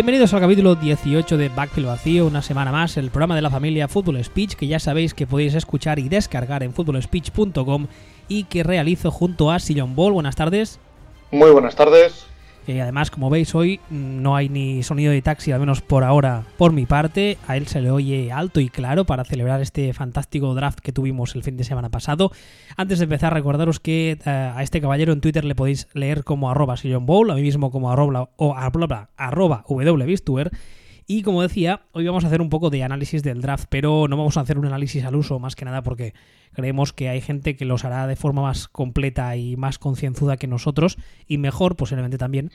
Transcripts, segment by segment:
Bienvenidos al capítulo 18 de Backfield Vacío, una semana más, el programa de la familia Football Speech, que ya sabéis que podéis escuchar y descargar en footballspeech.com y que realizo junto a Sillon Ball. Buenas tardes. Muy buenas tardes. Y además, como veis, hoy no hay ni sonido de taxi, al menos por ahora, por mi parte. A él se le oye alto y claro para celebrar este fantástico draft que tuvimos el fin de semana pasado. Antes de empezar, recordaros que eh, a este caballero en Twitter le podéis leer como arroba Bowl, a mí mismo como arroba, o arroba y como decía, hoy vamos a hacer un poco de análisis del draft, pero no vamos a hacer un análisis al uso, más que nada porque creemos que hay gente que los hará de forma más completa y más concienzuda que nosotros, y mejor posiblemente también.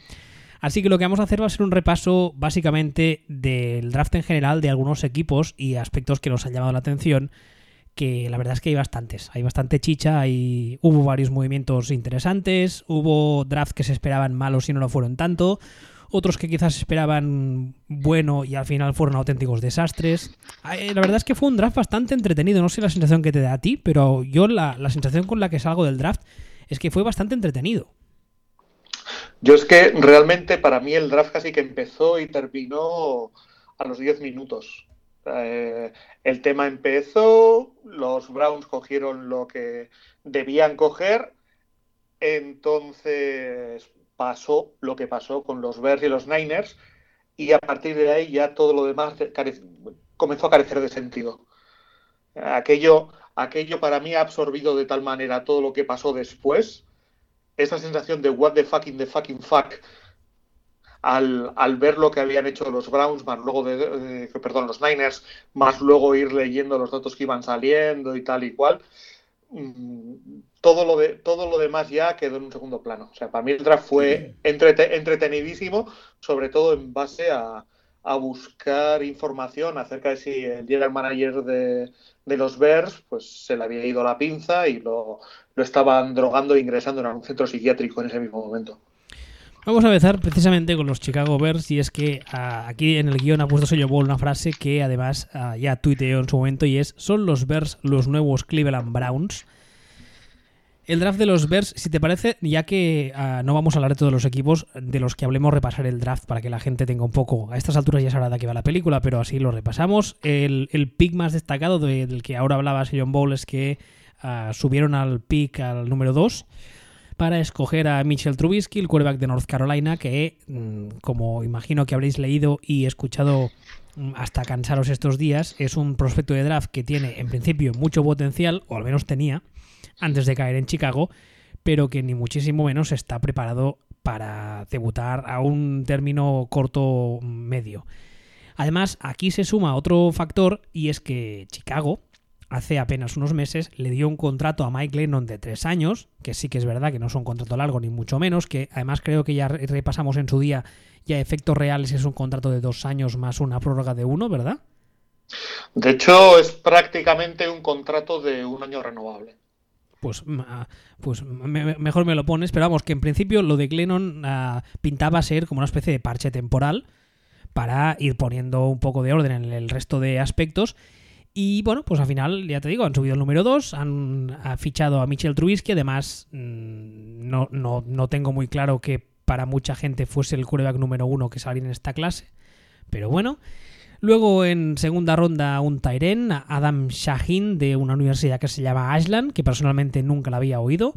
Así que lo que vamos a hacer va a ser un repaso básicamente del draft en general de algunos equipos y aspectos que nos han llamado la atención, que la verdad es que hay bastantes, hay bastante chicha, y hubo varios movimientos interesantes, hubo drafts que se esperaban malos y no lo fueron tanto, otros que quizás esperaban bueno y al final fueron auténticos desastres. La verdad es que fue un draft bastante entretenido, no sé la sensación que te da a ti, pero yo la, sensación con la que salgo del draft es que fue bastante entretenido. Yo es que realmente para mí el draft casi que empezó y terminó a los 10 minutos. Eh, el tema empezó, los Browns cogieron lo que debían coger, entonces pasó lo que pasó con los Bears y los Niners y a partir de ahí ya todo lo demás comenzó a carecer de sentido. Aquello, aquello para mí ha absorbido de tal manera todo lo que pasó después, esa sensación de what the fucking the fucking fuck al, al, ver lo que habían hecho los Browns, más luego de, perdón, los Niners, más luego ir leyendo los datos que iban saliendo y tal y cual, mm, todo lo, de, todo lo demás ya quedó en un segundo plano. O sea, para mí el draft fue entretenidísimo, sobre todo en base a, buscar información acerca de si el general manager de, los Bears pues se le había ido la pinza y lo, estaban drogando e ingresando en un centro psiquiátrico en ese mismo momento. Vamos a empezar precisamente con los Chicago Bears y es que aquí en el guion ha puesto Sello Ball una frase que además ya tuiteó en su momento y es son los Bears los nuevos Cleveland Browns el draft de los Bears, si te parece, ya que ah, no vamos a hablar de todos los equipos, de los que hablemos, repasar el draft para que la gente tenga un poco. A estas alturas ya sabrá de qué va la película, pero así lo repasamos. El, pick más destacado del que ahora hablaba John Bowl es que ah, subieron al pick al número 2 para escoger a Mitchell Trubisky, el quarterback de North Carolina, que, mm, como imagino que habréis leído y escuchado mm, hasta cansaros estos días, es un prospecto de draft que tiene en principio mucho potencial, o al menos tenía antes de caer en Chicago, pero que ni muchísimo menos está preparado para debutar a un término corto medio. Además, aquí se suma otro factor y es que Chicago hace apenas unos meses le dio un contrato a Mike Lennon de tres años, que sí que es verdad que no es un contrato largo ni mucho menos, que además creo que ya repasamos en su día y a efectos reales es un contrato de dos años más una prórroga de uno, ¿verdad? De hecho, es prácticamente un contrato de un año renovable pues, ah, pues mejor me lo pones. Pero vamos, que en principio lo de Glennon ah, pintaba ser como una especie de parche temporal para ir poniendo un poco de orden en el resto de aspectos. Y bueno, pues al final, ya te digo, han subido el número 2, han, fichado a Michel Trubisky, además mm, no, no, no, tengo muy claro que para mucha gente fuese el quarterback número 1 que saliera en esta clase, pero bueno, Luego en segunda ronda un Tyren, Adam Shaheen de una universidad que se llama Ashland, que personalmente nunca la había oído.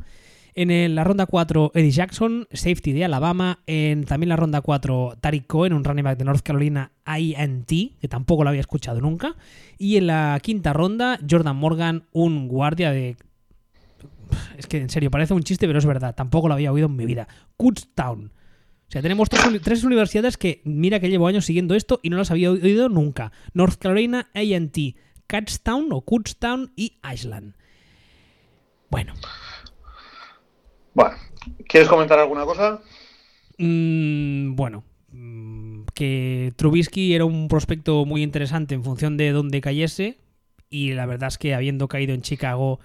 En la ronda 4, Eddie Jackson, safety de Alabama. En también la ronda 4, Tariq Cohen, un running back de North Carolina INT, que tampoco lo había escuchado nunca. Y en la quinta ronda, Jordan Morgan, un guardia de... Es que en serio, parece un chiste, pero es verdad. Tampoco lo había oído en mi vida. Kutztown. O sea, tenemos tres, universidades que, mira que llevo años siguiendo esto y no las había oído nunca. North Carolina A&T, Catstown o Kutztown y Iceland. Bueno. Bueno, ¿quieres comentar alguna cosa? Mm, bueno, mm, que Trubisky era un prospecto muy interesante en función de dónde cayese y la verdad es que habiendo caído en Chicago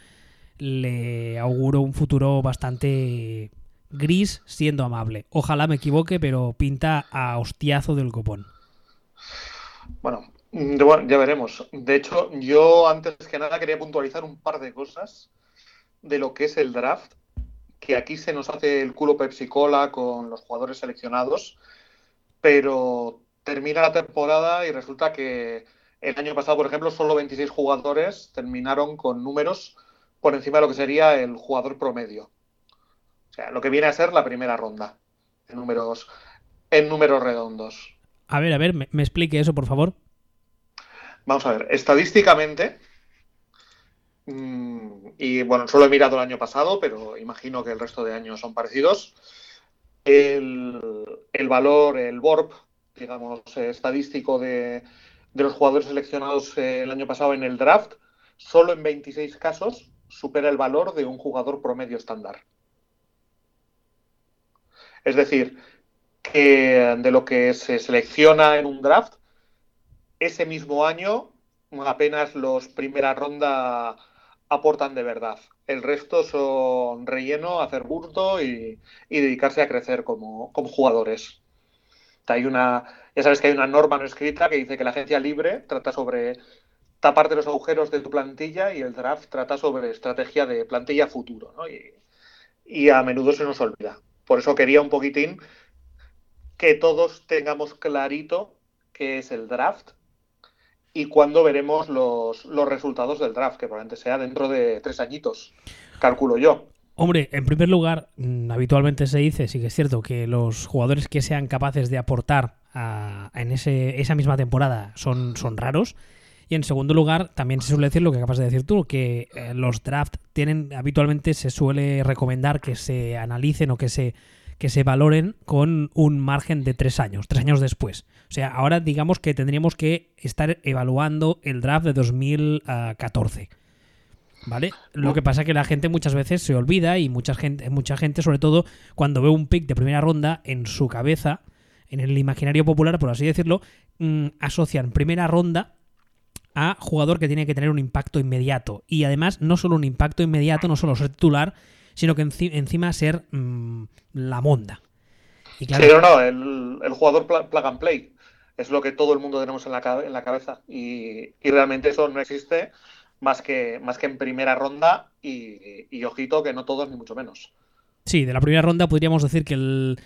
le auguro un futuro bastante gris siendo amable. Ojalá me equivoque, pero pinta a hostiazo del copón. Bueno, ya veremos. De hecho, yo antes que nada quería puntualizar un par de cosas de lo que es el draft, que aquí se nos hace el culo Pepsi Cola con los jugadores seleccionados, pero termina la temporada y resulta que el año pasado, por ejemplo, solo 26 jugadores terminaron con números por encima de lo que sería el jugador promedio. O sea, lo que viene a ser la primera ronda en números, en números redondos. A ver, a ver, me, me explique eso, por favor. Vamos a ver, estadísticamente, mm, y bueno, solo he mirado el año pasado, pero imagino que el resto de años son parecidos, el, el valor, el BORP, digamos, estadístico de, de los jugadores seleccionados eh, el año pasado en el draft, solo en 26 casos supera el valor de un jugador promedio estándar. Es decir, que de lo que se selecciona en un draft, ese mismo año apenas los primera ronda aportan de verdad. El resto son relleno, hacer burto y, dedicarse a crecer como, jugadores. Hay una, ya sabes que hay una norma no escrita que dice que la agencia libre trata sobre taparte los agujeros de tu plantilla y el draft trata sobre estrategia de plantilla futuro, ¿no? Y a menudo se nos olvida. Por eso quería un poquitín que todos tengamos clarito qué es el draft y cuándo veremos los, los resultados del draft, que probablemente sea dentro de tres añitos, calculo yo. Hombre, en primer lugar, mm, habitualmente se dice, sí que es cierto, que los jugadores que sean capaces de aportar a- en ese, esa misma temporada son, son raros. Y en segundo lugar, también se suele decir lo que acabas de decir tú, que eh, los draft tienen, habitualmente se suele recomendar que se analicen o que se, que se valoren con un margen de tres años, tres años después. O sea, ahora digamos que tendríamos que estar evaluando el draft de 2014. ¿Vale? Lo que pasa es que la gente muchas veces se olvida y mucha gente, mucha gente, sobre todo cuando ve un pick de primera ronda, en su cabeza, en el imaginario popular, por así decirlo, mm, asocian primera ronda a jugador que tiene que tener un impacto inmediato. Y además, no solo un impacto inmediato, no solo ser titular, sino que enci- encima ser mm, la monda. Y claro, Sí, no, no, el, el jugador plug and play es lo que todo el mundo tenemos en la, en la cabeza y, y realmente eso no existe más que, más que en primera ronda y, y ojito que no todos ni mucho menos. Sí, de la primera ronda podríamos decir que el,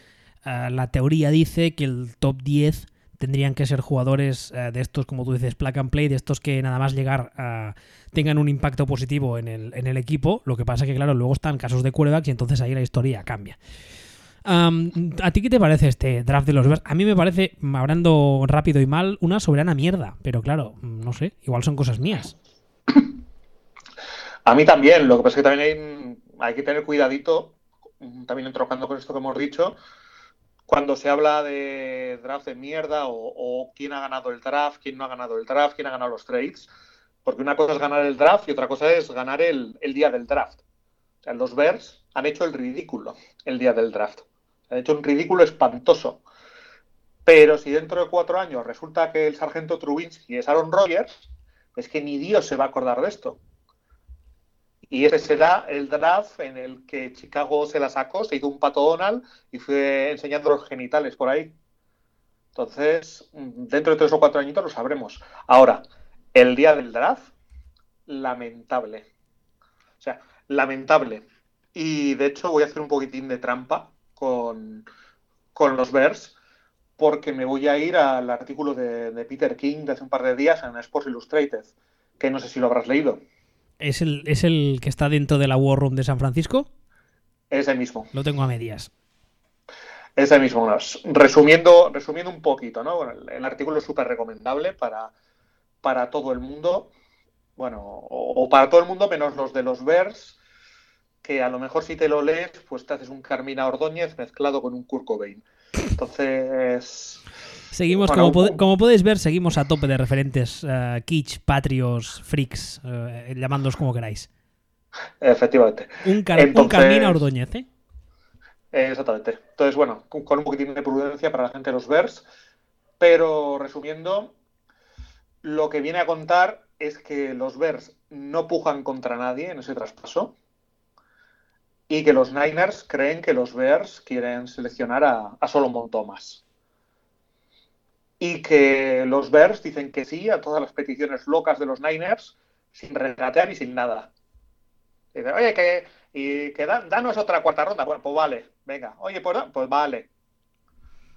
eh, la teoría dice que el top 10 tendrían que ser jugadores eh, de estos, como tú dices, plug and play, de estos que nada más llegar a, tengan un impacto positivo en el, en el equipo. Lo que pasa que, claro, luego están casos de quarterbacks y entonces ahí la historia cambia. Am, ¿A ti qué te parece este draft de los Bears? A mí me parece, hablando rápido y mal, una soberana mierda. Pero claro, no sé, igual son cosas mías. A mí también, lo que pasa es que también hay, hay que tener cuidadito, también entrocando con esto que hemos dicho, cuando se habla de draft de mierda o, quién ha ganado el draft, quién no ha ganado el draft, quién ha ganado los trades, porque una cosa es ganar el draft y otra cosa es ganar el, el día del draft. O sea, los Bears han hecho el ridículo el día del draft. Han hecho un ridículo espantoso. Pero si dentro de cuatro años resulta que el sargento Trubinsky es Aaron Rodgers, es que ni Dios se va a acordar de esto. Y ese será el draft en el que Chicago se la sacó, se hizo un pato Donald y fue enseñando los genitales por ahí. Entonces, dentro de tres o cuatro añitos lo sabremos. Ahora, el día del draft, lamentable. O sea, lamentable. Y de hecho voy a hacer un poquitín de trampa con, con los Bears, porque me voy a ir al artículo de, de Peter King de hace un par de días en Sports Illustrated, que no sé si lo habrás leído. ¿Es el, ¿Es el que está dentro de la War Room de San Francisco? Ese mismo. Lo tengo a medias. Ese mismo. ¿no? Resumiendo, resumiendo un poquito, ¿no? Bueno, el, el artículo es súper recomendable para, para todo el mundo. Bueno, o, o, para todo el mundo menos los de los Bears, que a lo mejor si te lo lees, pues te haces un Carmina Ordóñez mezclado con un Kurt Cobain. Entonces... Seguimos, Bueno, como, un- pod- como podéis ver, seguimos a tope de referentes eh, kitsch, patrios, freaks, llamándolos como queráis. Efectivamente. Un, car- un Entonces- Carmina Ordóñez, ¿eh? Eh, Exactamente. Entonces, bueno, con, con un poquitín de prudencia para la gente de los Bears. Pero resumiendo, lo que viene a contar es que los Bears no pujan contra nadie en ese traspaso y que los Niners creen que los Bears quieren seleccionar a, a Solomon Thomas. Y que los Bears dicen que sí a todas las peticiones locas de los Niners sin regatear y sin nada. Dicen, oye, que, y que da- danos otra cuarta ronda. Bueno, pues vale, venga. Oye, pues, pues vale.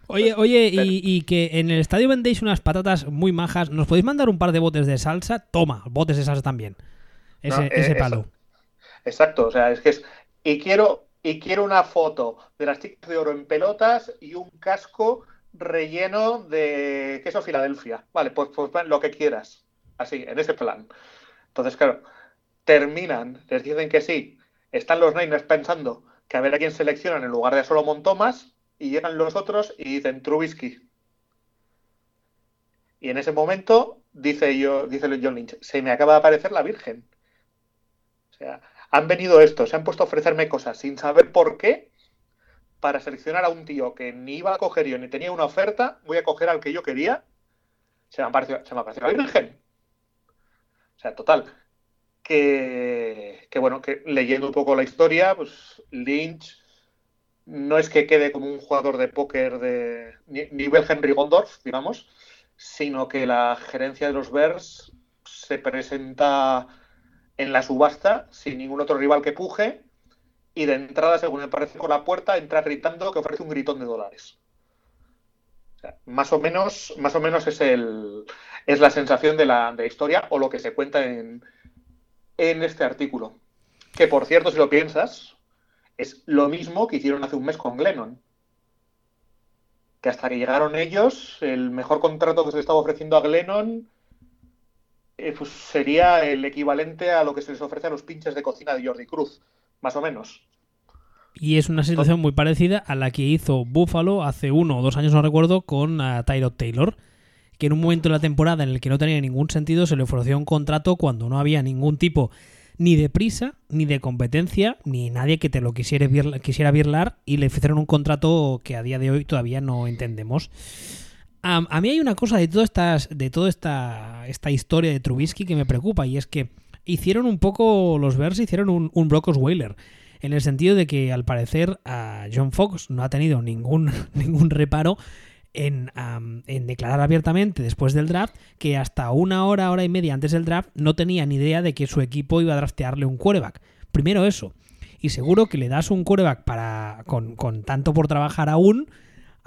Oye, oye, y, que en el estadio vendéis unas patatas muy majas. ¿Nos podéis mandar un par de botes de salsa? Toma, botes de salsa también. Ese, ese palo. Exacto, o sea, es que es. Y quiero, y quiero una foto de las chicas de oro en pelotas y un casco relleno de queso Filadelfia. Vale, pues, pues lo que quieras. Así, en ese plan. Entonces, claro, terminan, les dicen que sí. Están los Niners pensando que a ver a quién seleccionan en lugar de Solomon Thomas y llegan los otros y dicen Trubisky. Y en ese momento dice yo, dice John Lynch, se me acaba de aparecer la Virgen. O sea, han venido estos, se han puesto a ofrecerme cosas sin saber por qué para seleccionar a un tío que ni iba a coger yo ni tenía una oferta, voy a coger al que yo quería. Se me ha parecido, se me la Virgen. O sea, total. Que, que, bueno, que leyendo un poco la historia, pues Lynch no es que quede como un jugador de póker de nivel Henry Gondorf, digamos, sino que la gerencia de los Bears se presenta en la subasta sin ningún otro rival que puje y de entrada, según me parece por la puerta, entra gritando que ofrece un gritón de dólares. más o menos, más o menos es el es la sensación de la, historia o lo que se cuenta en, en este artículo. Que por cierto, si lo piensas, es lo mismo que hicieron hace un mes con Glennon. Que hasta que llegaron ellos, el mejor contrato que se estaba ofreciendo a Glennon eh, pues sería el equivalente a lo que se les ofrece a los pinches de cocina de Jordi Cruz, más o menos. Y es una situación muy parecida a la que hizo Buffalo hace uno o dos años, no recuerdo, con uh, Tyrod Taylor, que en un momento de la temporada en el que no tenía ningún sentido se le ofreció un contrato cuando no había ningún tipo ni de prisa, ni de competencia, ni nadie que te lo quisiera, quisiera virlar y le ofrecieron un contrato que a día de hoy todavía no entendemos. A mí hay una cosa de toda, estas, de toda esta, esta historia de Trubisky que me preocupa y es que hicieron un poco, los Bears hicieron un, un Brock Osweiler en el sentido de que al parecer a John Fox no ha tenido ningún, ningún reparo en, en, declarar abiertamente después del draft que hasta una hora, hora y media antes del draft no tenía ni idea de que su equipo iba a draftearle un quarterback. Primero eso. Y seguro que le das un quarterback para, con, con tanto por trabajar aún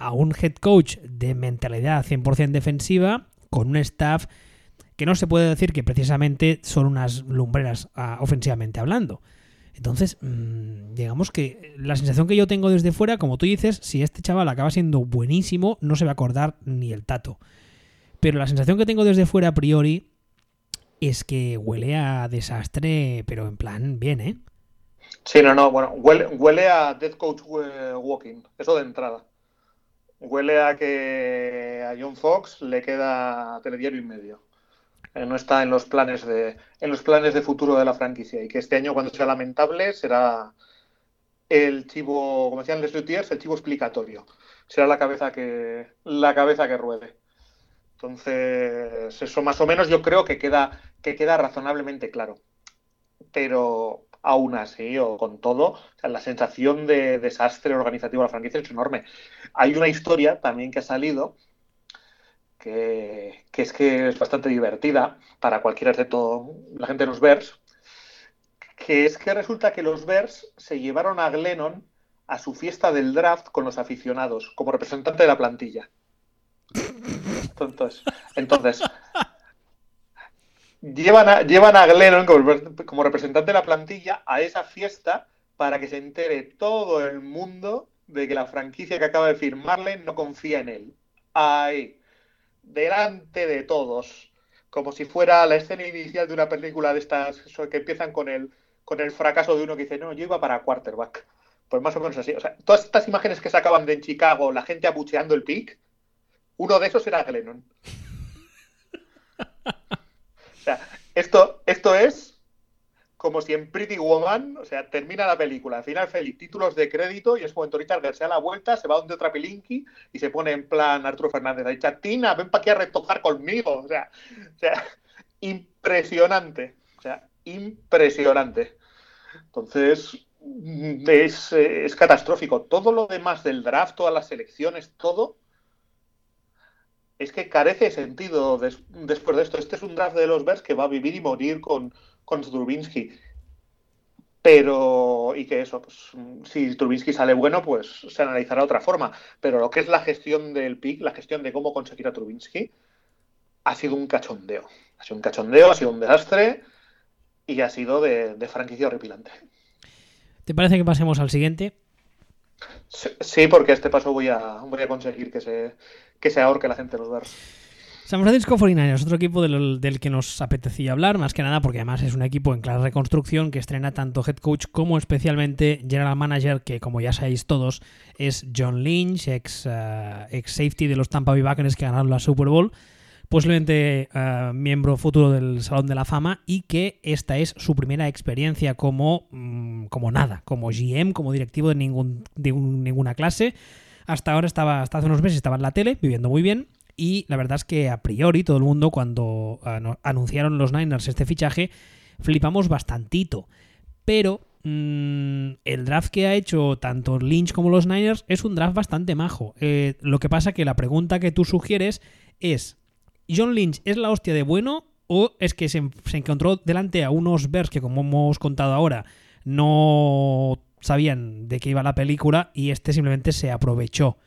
a un head coach de mentalidad 100% defensiva, con un staff que no se puede decir que precisamente son unas lumbreras ah, ofensivamente hablando. Entonces, mm, digamos que la sensación que yo tengo desde fuera, como tú dices, si este chaval acaba siendo buenísimo, no se va a acordar ni el tato. Pero la sensación que tengo desde fuera a priori es que huele a desastre, pero en plan bien, ¿eh? Sí, no, no, bueno, huele, huele a Death Coach eh, Walking, eso de entrada. Huele a que a John Fox le queda telediario y medio. Eh, no está en los planes de en los planes de futuro de la franquicia y que este año cuando sea lamentable será el chivo, como decían Les Lutiers, el chivo explicatorio. Será la cabeza que la cabeza que ruede. Entonces, eso más o menos yo creo que queda que queda razonablemente claro. Pero aún así, o con todo, la sensación de desastre organizativo de la franquicia es enorme. Hay una historia también que ha salido que, es que es bastante divertida para cualquiera excepto la gente de los Bears, que es que resulta que los Bears se llevaron a Glennon a su fiesta del draft con los aficionados, como representante de la plantilla. Entonces, entonces llevan, a, llevan a Glennon como, como representante de la plantilla a esa fiesta para que se entere todo el mundo de que la franquicia que acaba de firmarle no confía en él. Ahí delante de todos, como si fuera la escena inicial de una película de estas que empiezan con el, con el fracaso de uno que dice, no, yo iba para quarterback. Pues más o menos así. O sea, todas estas imágenes que sacaban de Chicago, la gente abucheando el pick, uno de esos era Glennon. O sea, esto, esto es como si en Pretty Woman, o sea, termina la película, al final feliz, títulos de crédito, y ese momento Richard se da la vuelta, se va donde otra pilinki y se pone en plan Arturo Fernández, ahí, chatina, ven para aquí a retocar conmigo, o sea, o sea, impresionante, o sea, impresionante. Entonces, es, es catastrófico. Todo lo demás del draft, todas las selecciones, todo, es que carece de sentido después de esto. Este es un draft de los Bears que va a vivir y morir con con Strubinsky. pero y que eso, pues si Trubinsky sale bueno, pues se analizará de otra forma. Pero lo que es la gestión del pick, la gestión de cómo conseguir a Trubinsky, ha sido un cachondeo. Ha sido un cachondeo, ha sido un desastre y ha sido de, de franquicia horripilante. ¿Te parece que pasemos al siguiente? Sí, porque a este paso voy a, voy a conseguir que se, que se ahorque la gente de los Bears. San Francisco 49ers, otro equipo del, que nos apetecía hablar, más que nada porque además es un equipo en clara reconstrucción que estrena tanto head coach como especialmente general manager, que como ya sabéis todos es John Lynch, ex, uh, ex safety de los Tampa Bay Buccaneers que ganaron la Super Bowl, posiblemente uh, miembro futuro del Salón de la Fama y que esta es su primera experiencia como, mm, como nada, como GM, como directivo de, ninguna clase. Hasta ahora estaba, hasta hace unos meses estaba en la tele, viviendo muy bien, y la verdad es que a priori todo el mundo cuando anunciaron los Niners este fichaje flipamos bastantito. Pero mmm, el draft que ha hecho tanto Lynch como los Niners es un draft bastante majo. Eh, lo que pasa que la pregunta que tú sugieres es, ¿John Lynch es la hostia de bueno o es que se, se encontró delante a unos Bears que como hemos contado ahora no sabían de qué iba la película y este simplemente se aprovechó?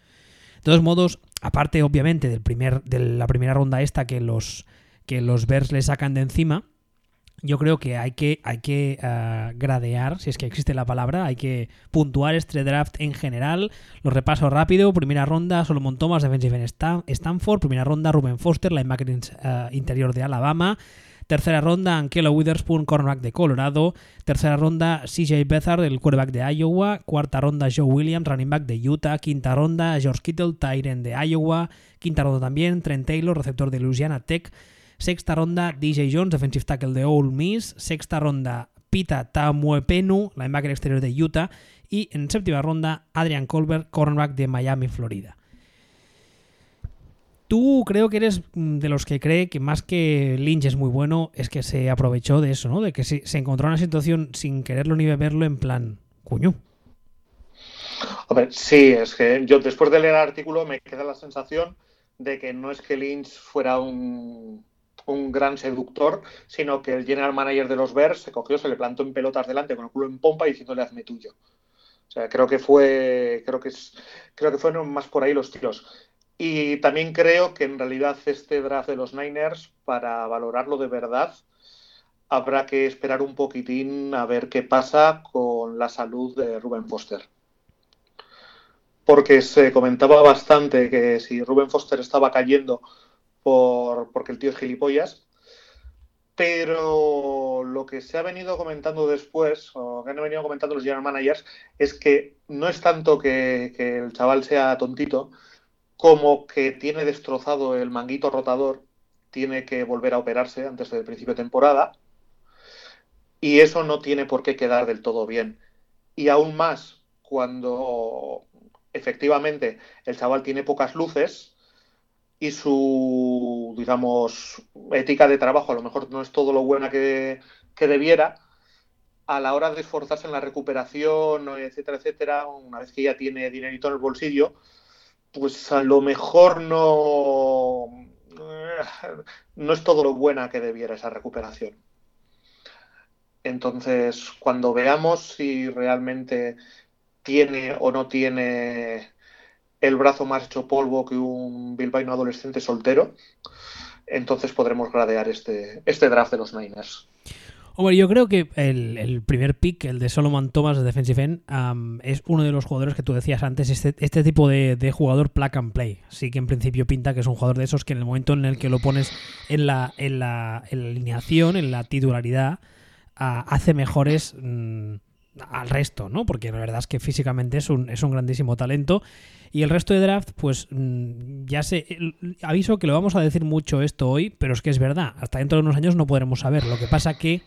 De todos modos, aparte obviamente del primer, de la primera ronda esta que los, que los Bears le sacan de encima, yo creo que hay que, hay que uh, gradear, si es que existe la palabra, hay que puntuar este draft en general. Lo repaso rápido. Primera ronda, Solomon Thomas, defensive en Stanford. Primera ronda, Ruben Foster, linebacker uh, interior de Alabama. Tercera ronda, Ankelo Witherspoon, cornerback de Colorado. Tercera ronda, CJ Beathard, el quarterback de Iowa. Cuarta ronda, Joe Williams, running back de Utah. Quinta ronda, George Kittle, Tyren de Iowa. Quinta ronda también, Trent Taylor, receptor de Louisiana Tech. Sexta ronda, DJ Jones, defensive tackle de Ole Miss. Sexta ronda, Pita Tamuepenu, linebacker exterior de Utah. Y en séptima ronda, Adrian Colbert, cornerback de Miami, Florida. Tú creo que eres de los que cree que más que Lynch es muy bueno, es que se aprovechó de eso, ¿no? De que se, se encontró en una situación sin quererlo ni beberlo en plan, cuño. Hombre, sí, es que yo después de leer el artículo me queda la sensación de que no es que Lynch fuera un, un gran seductor, sino que el general manager de los Bears se cogió, se le plantó en pelotas delante con el culo en pompa diciéndole hazme tuyo. O sea, creo que fue, creo que es, creo que fueron más por ahí los tiros. Y también creo que en realidad este draft de los Niners, para valorarlo de verdad, habrá que esperar un poquitín a ver qué pasa con la salud de Ruben Foster. Porque se comentaba bastante que si Ruben Foster estaba cayendo por, porque el tío es gilipollas, pero lo que se ha venido comentando después, o que han venido comentando los general managers, es que no es tanto que el chaval sea tontito, como que tiene destrozado el manguito rotador, tiene que volver a operarse antes del principio de temporada, y eso no tiene por qué quedar del todo bien. Y aún más cuando efectivamente el chaval tiene pocas luces y su, digamos, ética de trabajo a lo mejor no es todo lo buena que, que debiera, a la hora de esforzarse en la recuperación, etcétera, etcétera, una vez que ya tiene dinerito en el bolsillo, pues a lo mejor no, no es todo lo buena que debiera esa recuperación. Entonces, cuando veamos si realmente tiene o no tiene el brazo más hecho polvo que un bilbaíno adolescente soltero, entonces podremos gradear este, este draft de los Niners. Hombre, yo creo que el, el, primer pick, el de Solomon Thomas de Defensive End, es uno de los jugadores que tú decías antes, este, este tipo de, de, jugador plug and play. Sí que en principio pinta que es un jugador de esos que en el momento en el que lo pones en la, en la, en la alineación, en la titularidad, uh, hace mejores... Mm, al resto, ¿no? Porque la verdad es que físicamente es un, es un grandísimo talento. Y el resto de draft, pues mm, ya sé, aviso que lo vamos a decir mucho esto hoy, pero es que es verdad, hasta dentro de unos años no podremos saber. Lo que pasa que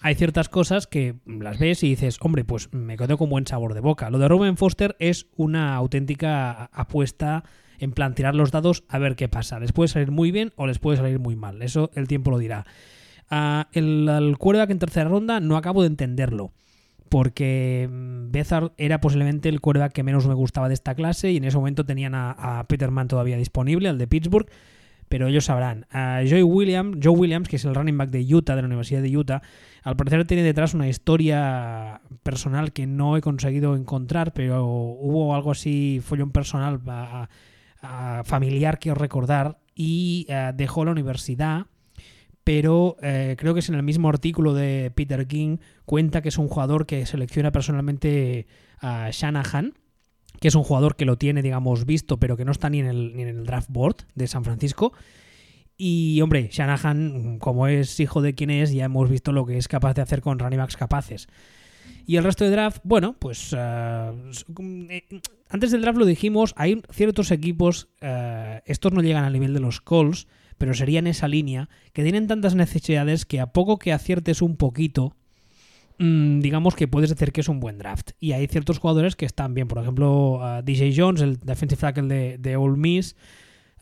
hay ciertas cosas que las ves y dices, hombre, pues me quedo con buen sabor de boca. Lo de Ruben Foster es una auténtica apuesta en plan tirar los dados a ver qué pasa. Les puede salir muy bien o les puede salir muy mal. Eso el tiempo lo dirá. Uh, el, el quarterback en tercera ronda no acabo de entenderlo porque Bezard era posiblemente el quarterback que menos me gustaba de esta clase y en ese momento tenían a, a Peterman todavía disponible, al de Pittsburgh, pero ellos sabrán. Joe, Williams, Joe Williams, que es el running back de Utah, de la Universidad de Utah, al parecer tiene detrás una historia personal que no he conseguido encontrar, pero hubo algo así, un personal familiar que recordar y eh, dejó la universidad pero eh, creo que es en el mismo artículo de Peter King, cuenta que es un jugador que selecciona personalmente a Shanahan, que es un jugador que lo tiene, digamos, visto, pero que no está ni en el, draft board de San Francisco. Y hombre, Shanahan, como es hijo de quien es, ya hemos visto lo que es capaz de hacer con running backs capaces. Y el resto de draft, bueno, pues eh, antes del draft lo dijimos, hay ciertos equipos, eh, estos no llegan al nivel de los Colts, pero serían esa línea, que tienen tantas necesidades que a poco que aciertes un poquito, mm, digamos que puedes decir que es un buen draft. Y hay ciertos jugadores que están bien, por ejemplo, DJ Jones, el defensive tackle de, Ole Miss,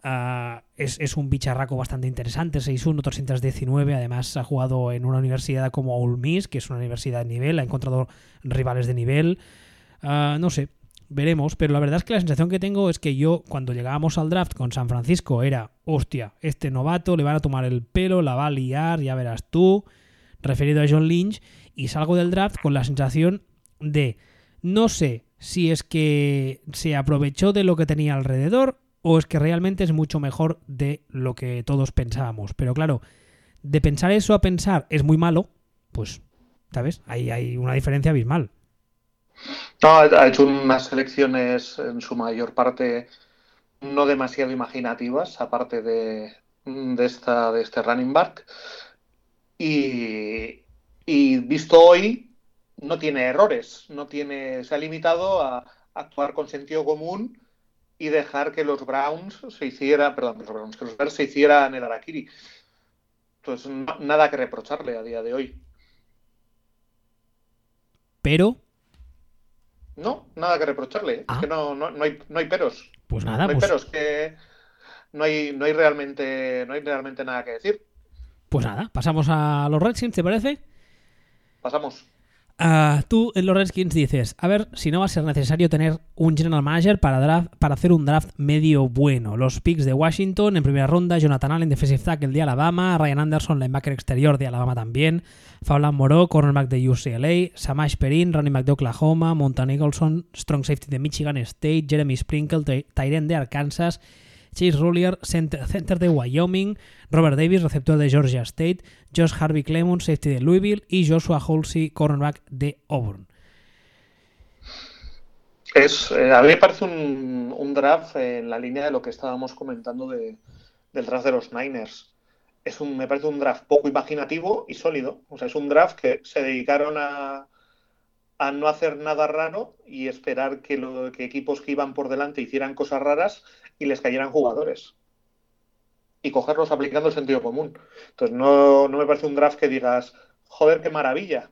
ah, es, un bicharraco bastante interesante, 6'1, 319. Además, ha jugado en una universidad como Ole Miss, que es una universidad de nivel, ha encontrado rivales de nivel. Ah, no sé, veremos, pero la verdad es que la sensación que tengo es que yo, cuando llegábamos al draft con San Francisco, era, hostia, este novato le van a tomar el pelo, la va a liar, ya verás tú, referido a John Lynch, y salgo del draft con la sensación de, no sé si es que se aprovechó de lo que tenía alrededor o es que realmente es mucho mejor de lo que todos pensábamos. Pero claro, de pensar eso a pensar es muy malo, pues, ¿sabes? Ahí hay una diferencia abismal. No, ha hecho unas selecciones en su mayor parte no demasiado imaginativas, aparte de, de, esta, de este running back. Y, visto hoy, no tiene errores, no tiene, se ha limitado a actuar con sentido común y dejar que los Browns se hiciera, perdón, los Browns, que los Bears se hicieran el Arakiri. Entonces, nada que reprocharle a día de hoy. Pero no, nada que reprocharle. Es que ah. no, hay, no hay peros. Pues nada, no hay pues peros, que no hay, no hay realmente, no hay realmente nada que decir. Pues nada, pasamos a los Redskins, ¿te parece? Pasamos. Ah, tú en los Redskins dices, a ver si no va a ser necesario tener un general manager para, draft, para hacer un draft medio bueno. Los picks de Washington en primera ronda, Jonathan Allen, defensive tackle de Alabama, Ryan Anderson, linebacker exterior de Alabama también, Fablan Moreau, cornerback de UCLA, Samash Perrin, running back de Oklahoma, Monta Nicholson, strong safety de Michigan State, Jeremy Sprinkle, Tyren de Arkansas, Chase Rollier, center, de Wyoming, Robert Davis, receptor de Georgia State, Josh Harvey Clemons, safety de Louisville y Joshua Halsey, cornerback de Auburn. Es, eh, a mí me parece un, draft en la línea de lo que estábamos comentando del draft de los Niners. Es un, me parece un draft poco imaginativo y sólido. O sea, es un draft que se dedicaron a, a no hacer nada raro y esperar que, lo, que equipos que iban por delante hicieran cosas raras y les cayeran jugadores. Y cogerlos aplicando el sentido común. Entonces, no, me parece un draft que digas, joder, qué maravilla.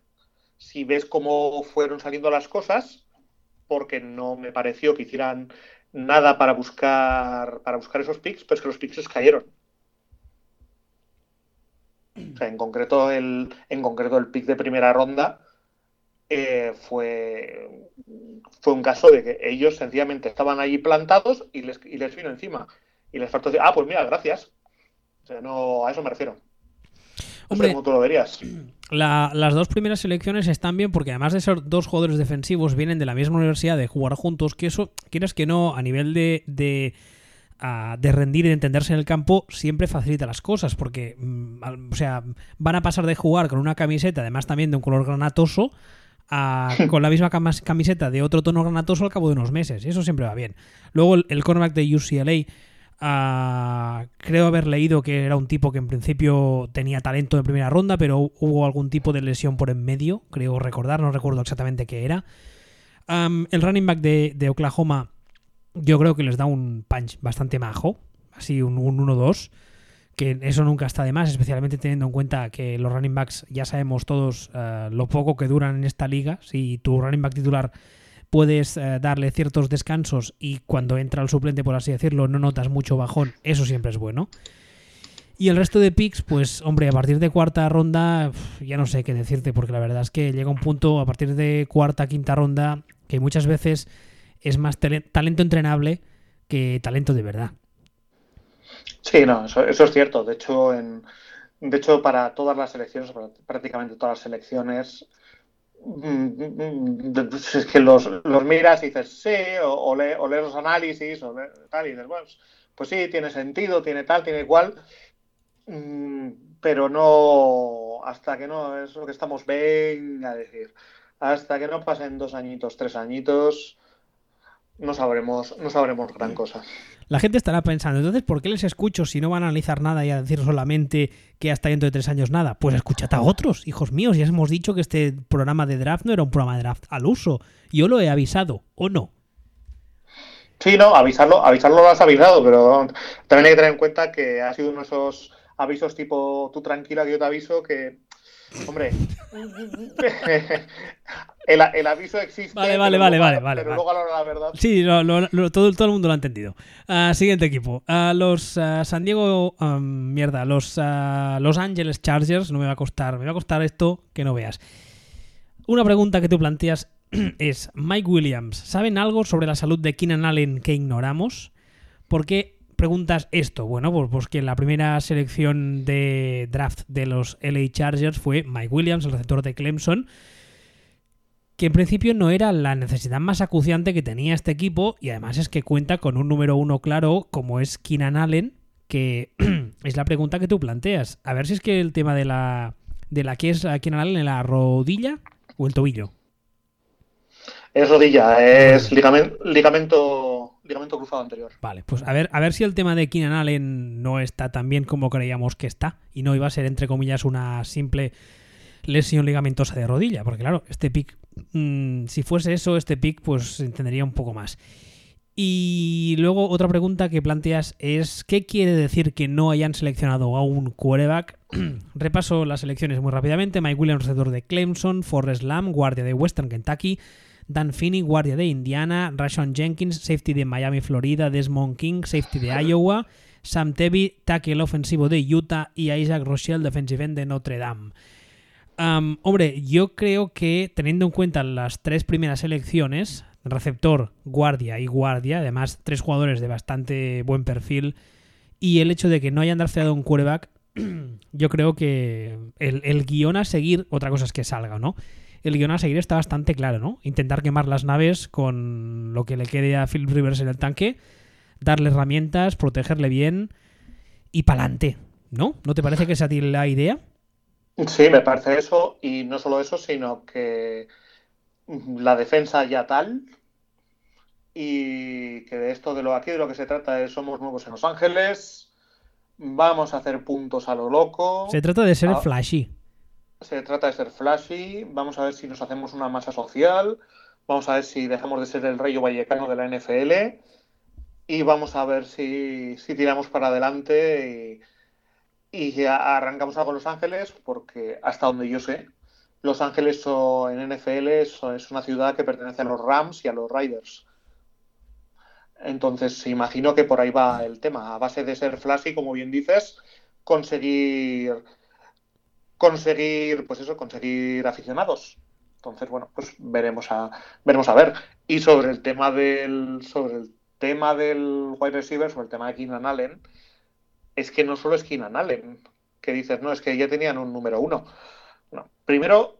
Si ves cómo fueron saliendo las cosas, porque no me pareció que hicieran nada para buscar para buscar esos picks, pues que los picks cayeron. en concreto el en concreto el pick de primera ronda eh, fue, fue un caso de que ellos sencillamente estaban allí plantados y les, y les vino encima. Y les faltó decir, ah, pues mira, gracias. O sea, no, a eso me refiero. Hombre, tú lo verías. las dos primeras selecciones están bien porque además de ser dos jugadores defensivos vienen de la misma universidad de jugar juntos, que eso, quieras que no, a nivel de, de, de rendir y de entenderse en el campo, siempre facilita las cosas porque, mm, o sea, van a pasar de jugar con una camiseta, además también de un color granatoso, con la misma camiseta de otro tono granatoso al cabo de unos meses. Y eso siempre va bien. Luego el, cornerback de UCLA, ah, creo haber leído que era un tipo que en principio tenía talento de primera ronda, pero hubo algún tipo de lesión por en medio, creo recordar, no recuerdo exactamente qué era. el running back de, Oklahoma, yo creo que les da un punch bastante majo, así un 1-2 que eso nunca está de más, especialmente teniendo en cuenta que los running backs ya sabemos todos eh, lo poco que duran en esta liga. Si tu running back titular puedes eh, darle ciertos descansos y cuando entra el suplente, por así decirlo, no notas mucho bajón, eso siempre es bueno. Y el resto de picks, pues hombre, a partir de cuarta ronda, ya no sé qué decirte, porque la verdad es que llega un punto a partir de cuarta, quinta ronda, que muchas veces es más talento entrenable que talento de verdad. Sí, no, eso, es cierto. De hecho, en, de hecho, para todas las selecciones, prácticamente todas las selecciones, mm, mm, mm, es que los, miras y dices sí, o, lees los análisis, o tal, y dices, bueno, pues sí, tiene sentido, tiene tal, tiene cual, pero no, hasta que no, es lo que estamos, venga a decir, hasta que no pasen dos añitos, tres añitos, no sabremos, no sabremos gran cosa. La gente estará pensando, entonces, ¿por qué les escucho si no van a analizar nada y a decir solamente que hasta dentro de tres años nada? Pues escúchate a otros, hijos míos. Ya hemos dicho que este programa de draft no era un programa de draft al uso. Yo lo he avisado, ¿o no? Sí, no, avisarlo, avisarlo lo has avisado, pero también hay que tener en cuenta que ha sido uno de esos avisos tipo tú tranquila que yo te aviso que Hombre, el, aviso existe. Vale, vale, vale, vale, Pero luego la verdad. Sí, todo, todo, el mundo lo ha entendido. Ah, siguiente equipo. Uh, los ah, San Diego. mierda, los Los Angeles Chargers. No me va a costar. Me va a costar esto que no veas. Una pregunta que tú planteas es: Mike Williams, ¿saben algo sobre la salud de Keenan Allen que ignoramos? Porque preguntas esto? Bueno, pues, pues, que la primera selección de draft de los LA Chargers fue Mike Williams, el receptor de Clemson, que en principio no era la necesidad más acuciante que tenía este equipo y además es que cuenta con un número uno claro como es Keenan Allen, que es la pregunta que tú planteas. A ver si es que el tema de la de la que es Keenan Allen en la rodilla o el tobillo. Es rodilla, es ligamento, ligamento cruzado anterior. Vale, pues a ver, a ver si el tema de Keenan Allen no está tan bien como creíamos que está y no iba a ser, entre comillas, una simple lesión ligamentosa de rodilla, porque claro, este pick, mm, si fuese eso, este pick, pues entendería un poco más. Y luego otra pregunta que planteas es ¿qué quiere decir que no hayan seleccionado a un quarterback? Repaso las selecciones muy rápidamente. Mike Williams, receptor de Clemson, Forrest Lamb, guardia de Western Kentucky, Dan Finney, guardia de Indiana, Rashon Jenkins, safety de Miami, Florida, Desmond King, safety de Iowa, Sam Tebby, tackle ofensivo de Utah y Isaac Rochelle, defensive end de Notre Dame. hombre, yo creo que teniendo en cuenta las tres primeras elecciones, receptor, guardia y guardia, además tres jugadores de bastante buen perfil, y el hecho de que no hayan drafteado un quarterback, yo creo que el, el guion a seguir, otra cosa es que salga, ¿no? El guion a seguir está bastante claro, ¿no? Intentar quemar las naves con lo que le quede a Philip Rivers en el tanque, darle herramientas, protegerle bien y pa'lante, ¿no? ¿No te parece que tiene la idea? Sí, me parece eso, y no solo eso, sino que la defensa ya tal, y que de esto de lo aquí de lo que se trata es somos nuevos en Los Ángeles, vamos a hacer puntos a lo loco. Se trata de ser ah. flashy se trata de ser flashy, vamos a ver si nos hacemos una masa social, vamos a ver si dejamos de ser el rey vallecano de la NFL y vamos a ver si, tiramos para adelante y, arrancamos algo con Los Ángeles, porque hasta donde yo sé, Los Ángeles en NFL es una ciudad que pertenece a los Rams y a los Riders. Entonces, imagino que por ahí va el tema. A base de ser flashy, como bien dices, conseguir conseguir, pues eso, conseguir aficionados. Entonces, bueno, pues veremos a, veremos a ver. Y sobre el tema del, sobre el tema del wide receiver, sobre el tema de Keenan Allen, es que no solo es Keenan Allen, que dices, no, es que ya tenían un número uno. primero,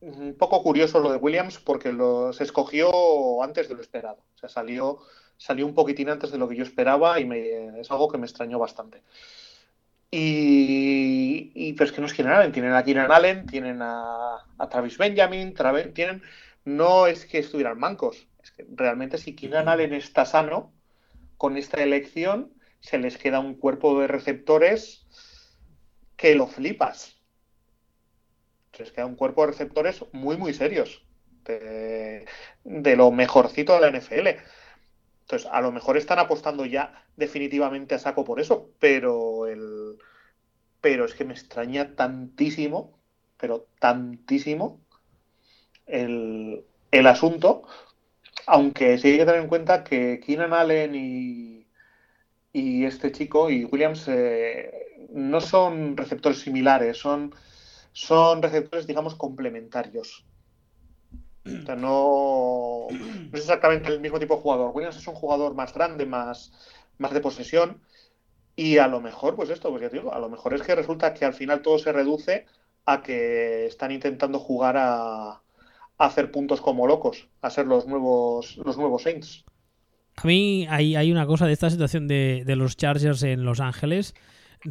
un poco curioso lo de Williams porque se escogió antes de lo esperado. O sea, salió, salió un poquitín antes de lo que yo esperaba y me, es algo que me extrañó bastante. Y, y pero es que no es Keenan Allen, tienen a Keenan Allen, tienen a, Travis Benjamin, tienen, no es que estuvieran mancos, es que realmente si Keenan Allen está sano, con esta elección se les queda un cuerpo de receptores que lo flipas. Se les queda un cuerpo de receptores muy, muy serios. De, de lo mejorcito de la NFL. Entonces, a lo mejor están apostando ya definitivamente a saco por eso, pero el pero es que me extraña tantísimo, pero tantísimo el, asunto, aunque sí hay que tener en cuenta que Keenan Allen y, y este chico y Williams eh, no son receptores similares, son, son receptores, digamos, complementarios. No, es exactamente el mismo tipo de jugador. Williams es un jugador más grande, más, más de posesión. Y a lo mejor, pues esto, pues ya te digo, a lo mejor es que resulta que al final todo se reduce a que están intentando jugar a, hacer puntos como locos, a ser los nuevos, los nuevos Saints. A mí hay, hay una cosa de esta situación de, de, los Chargers en Los Ángeles.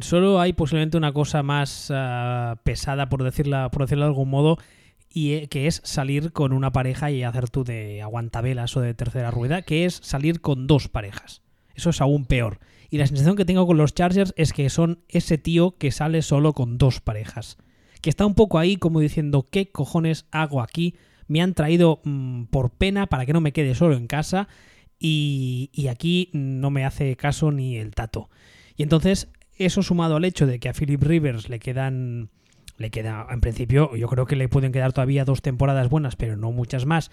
Solo hay posiblemente una cosa más uh, pesada, por, decirla, por decirlo de algún modo, y eh, que es salir con una pareja y hacer tú de aguantabelas o de tercera rueda, que es salir con dos parejas. Eso es aún peor. Y la sensación que tengo con los Chargers es que son ese tío que sale solo con dos parejas. Que está un poco ahí como diciendo, ¿qué cojones hago aquí? Me han traído mmm, por pena para que no me quede solo en casa y, y aquí no me hace caso ni el tato. Y entonces, eso sumado al hecho de que a Philip Rivers le quedan le queda, en principio, yo creo que le pueden quedar todavía dos temporadas buenas, pero no muchas más.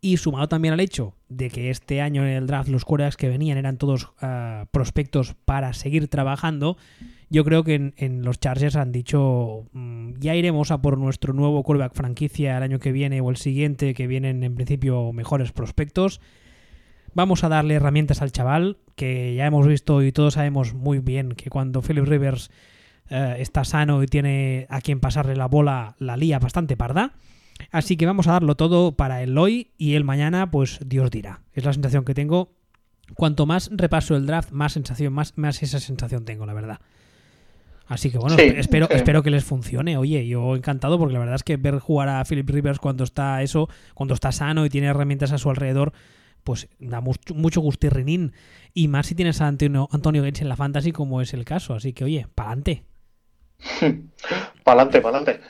Y sumado también al hecho de que este año en el draft los quarterbacks que venían eran todos uh, prospectos para seguir trabajando, yo creo que en, los Chargers han dicho mmm, ya iremos a por nuestro nuevo quarterback franquicia el año que viene o el siguiente, que vienen en principio mejores prospectos. Vamos a darle herramientas al chaval, que ya hemos visto y todos sabemos muy bien que cuando Philip Rivers eh, está sano y tiene a quien pasarle la bola, la lía bastante parda. Así que vamos a darlo todo para el hoy y el mañana, pues Dios dirá. Es la sensación que tengo. Cuanto más repaso el draft, más sensación, más, más esa sensación tengo, la verdad. Así que bueno, sí, espero, sí. espero que les funcione. Oye, yo encantado porque la verdad es que ver jugar a Philip Rivers cuando está eso, cuando está sano y tiene herramientas a su alrededor, pues da mucho, mucho gustirrinín. Y más si tienes a Antonio, Antonio Gates en la fantasy, como es el caso. Así que oye, pa'lante. pa'lante, pa'lante.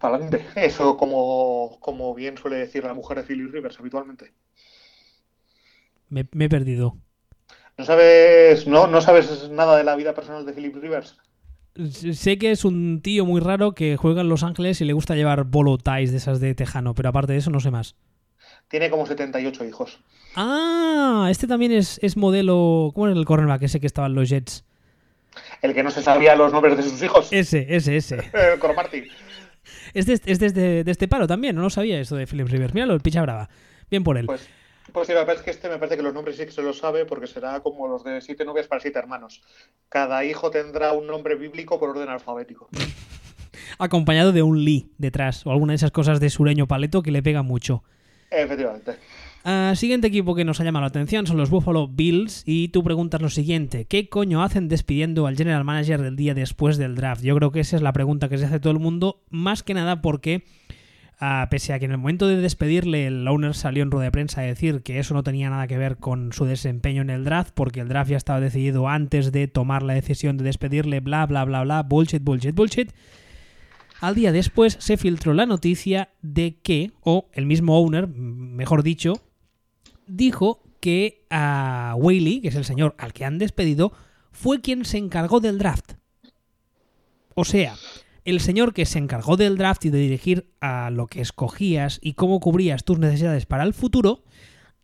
Pa'lante. Eso como, como bien suele decir la mujer de Philip Rivers habitualmente. Me, me he perdido. ¿No sabes, no, ¿No sabes nada de la vida personal de Philip Rivers? Sé que es un tío muy raro que juega en Los Ángeles y le gusta llevar bolo ties de esas de tejano, pero aparte de eso no sé más. Tiene como 78 hijos. Ah, este también es, es modelo. ¿Cómo era el cornerback ese que estaba en los Jets? El que no se sabía los nombres de sus hijos. Ese, ese, ese. el Cromarty. Es, de, es de, de, de, este paro también, no lo sabía eso de Philip Rivers. Míralo, el picha brava. Bien por él. Pues, pues sí, la verdad es que este me parece que los nombres sí que se los sabe porque será como los de siete novias para siete hermanos. Cada hijo tendrá un nombre bíblico por orden alfabético. Acompañado de un Lee detrás o alguna de esas cosas de sureño paleto que le pega mucho. Efectivamente. Uh, siguiente equipo que nos ha llamado la atención son los Buffalo Bills y tú preguntas lo siguiente, ¿qué coño hacen despidiendo al general manager del día después del draft? Yo creo que esa es la pregunta que se hace todo el mundo, más que nada porque uh, pese a que en el momento de despedirle el owner salió en rueda de prensa a decir que eso no tenía nada que ver con su desempeño en el draft porque el draft ya estaba decidido antes de tomar la decisión de despedirle, bla bla bla bla, bullshit, bullshit, bullshit. Al día después se filtró la noticia de que, o el mismo owner, mejor dicho, dijo que a uh, Whaley, que es el señor al que han despedido, fue quien se encargó del draft. O sea, el señor que se encargó del draft y de dirigir a lo que escogías y cómo cubrías tus necesidades para el futuro,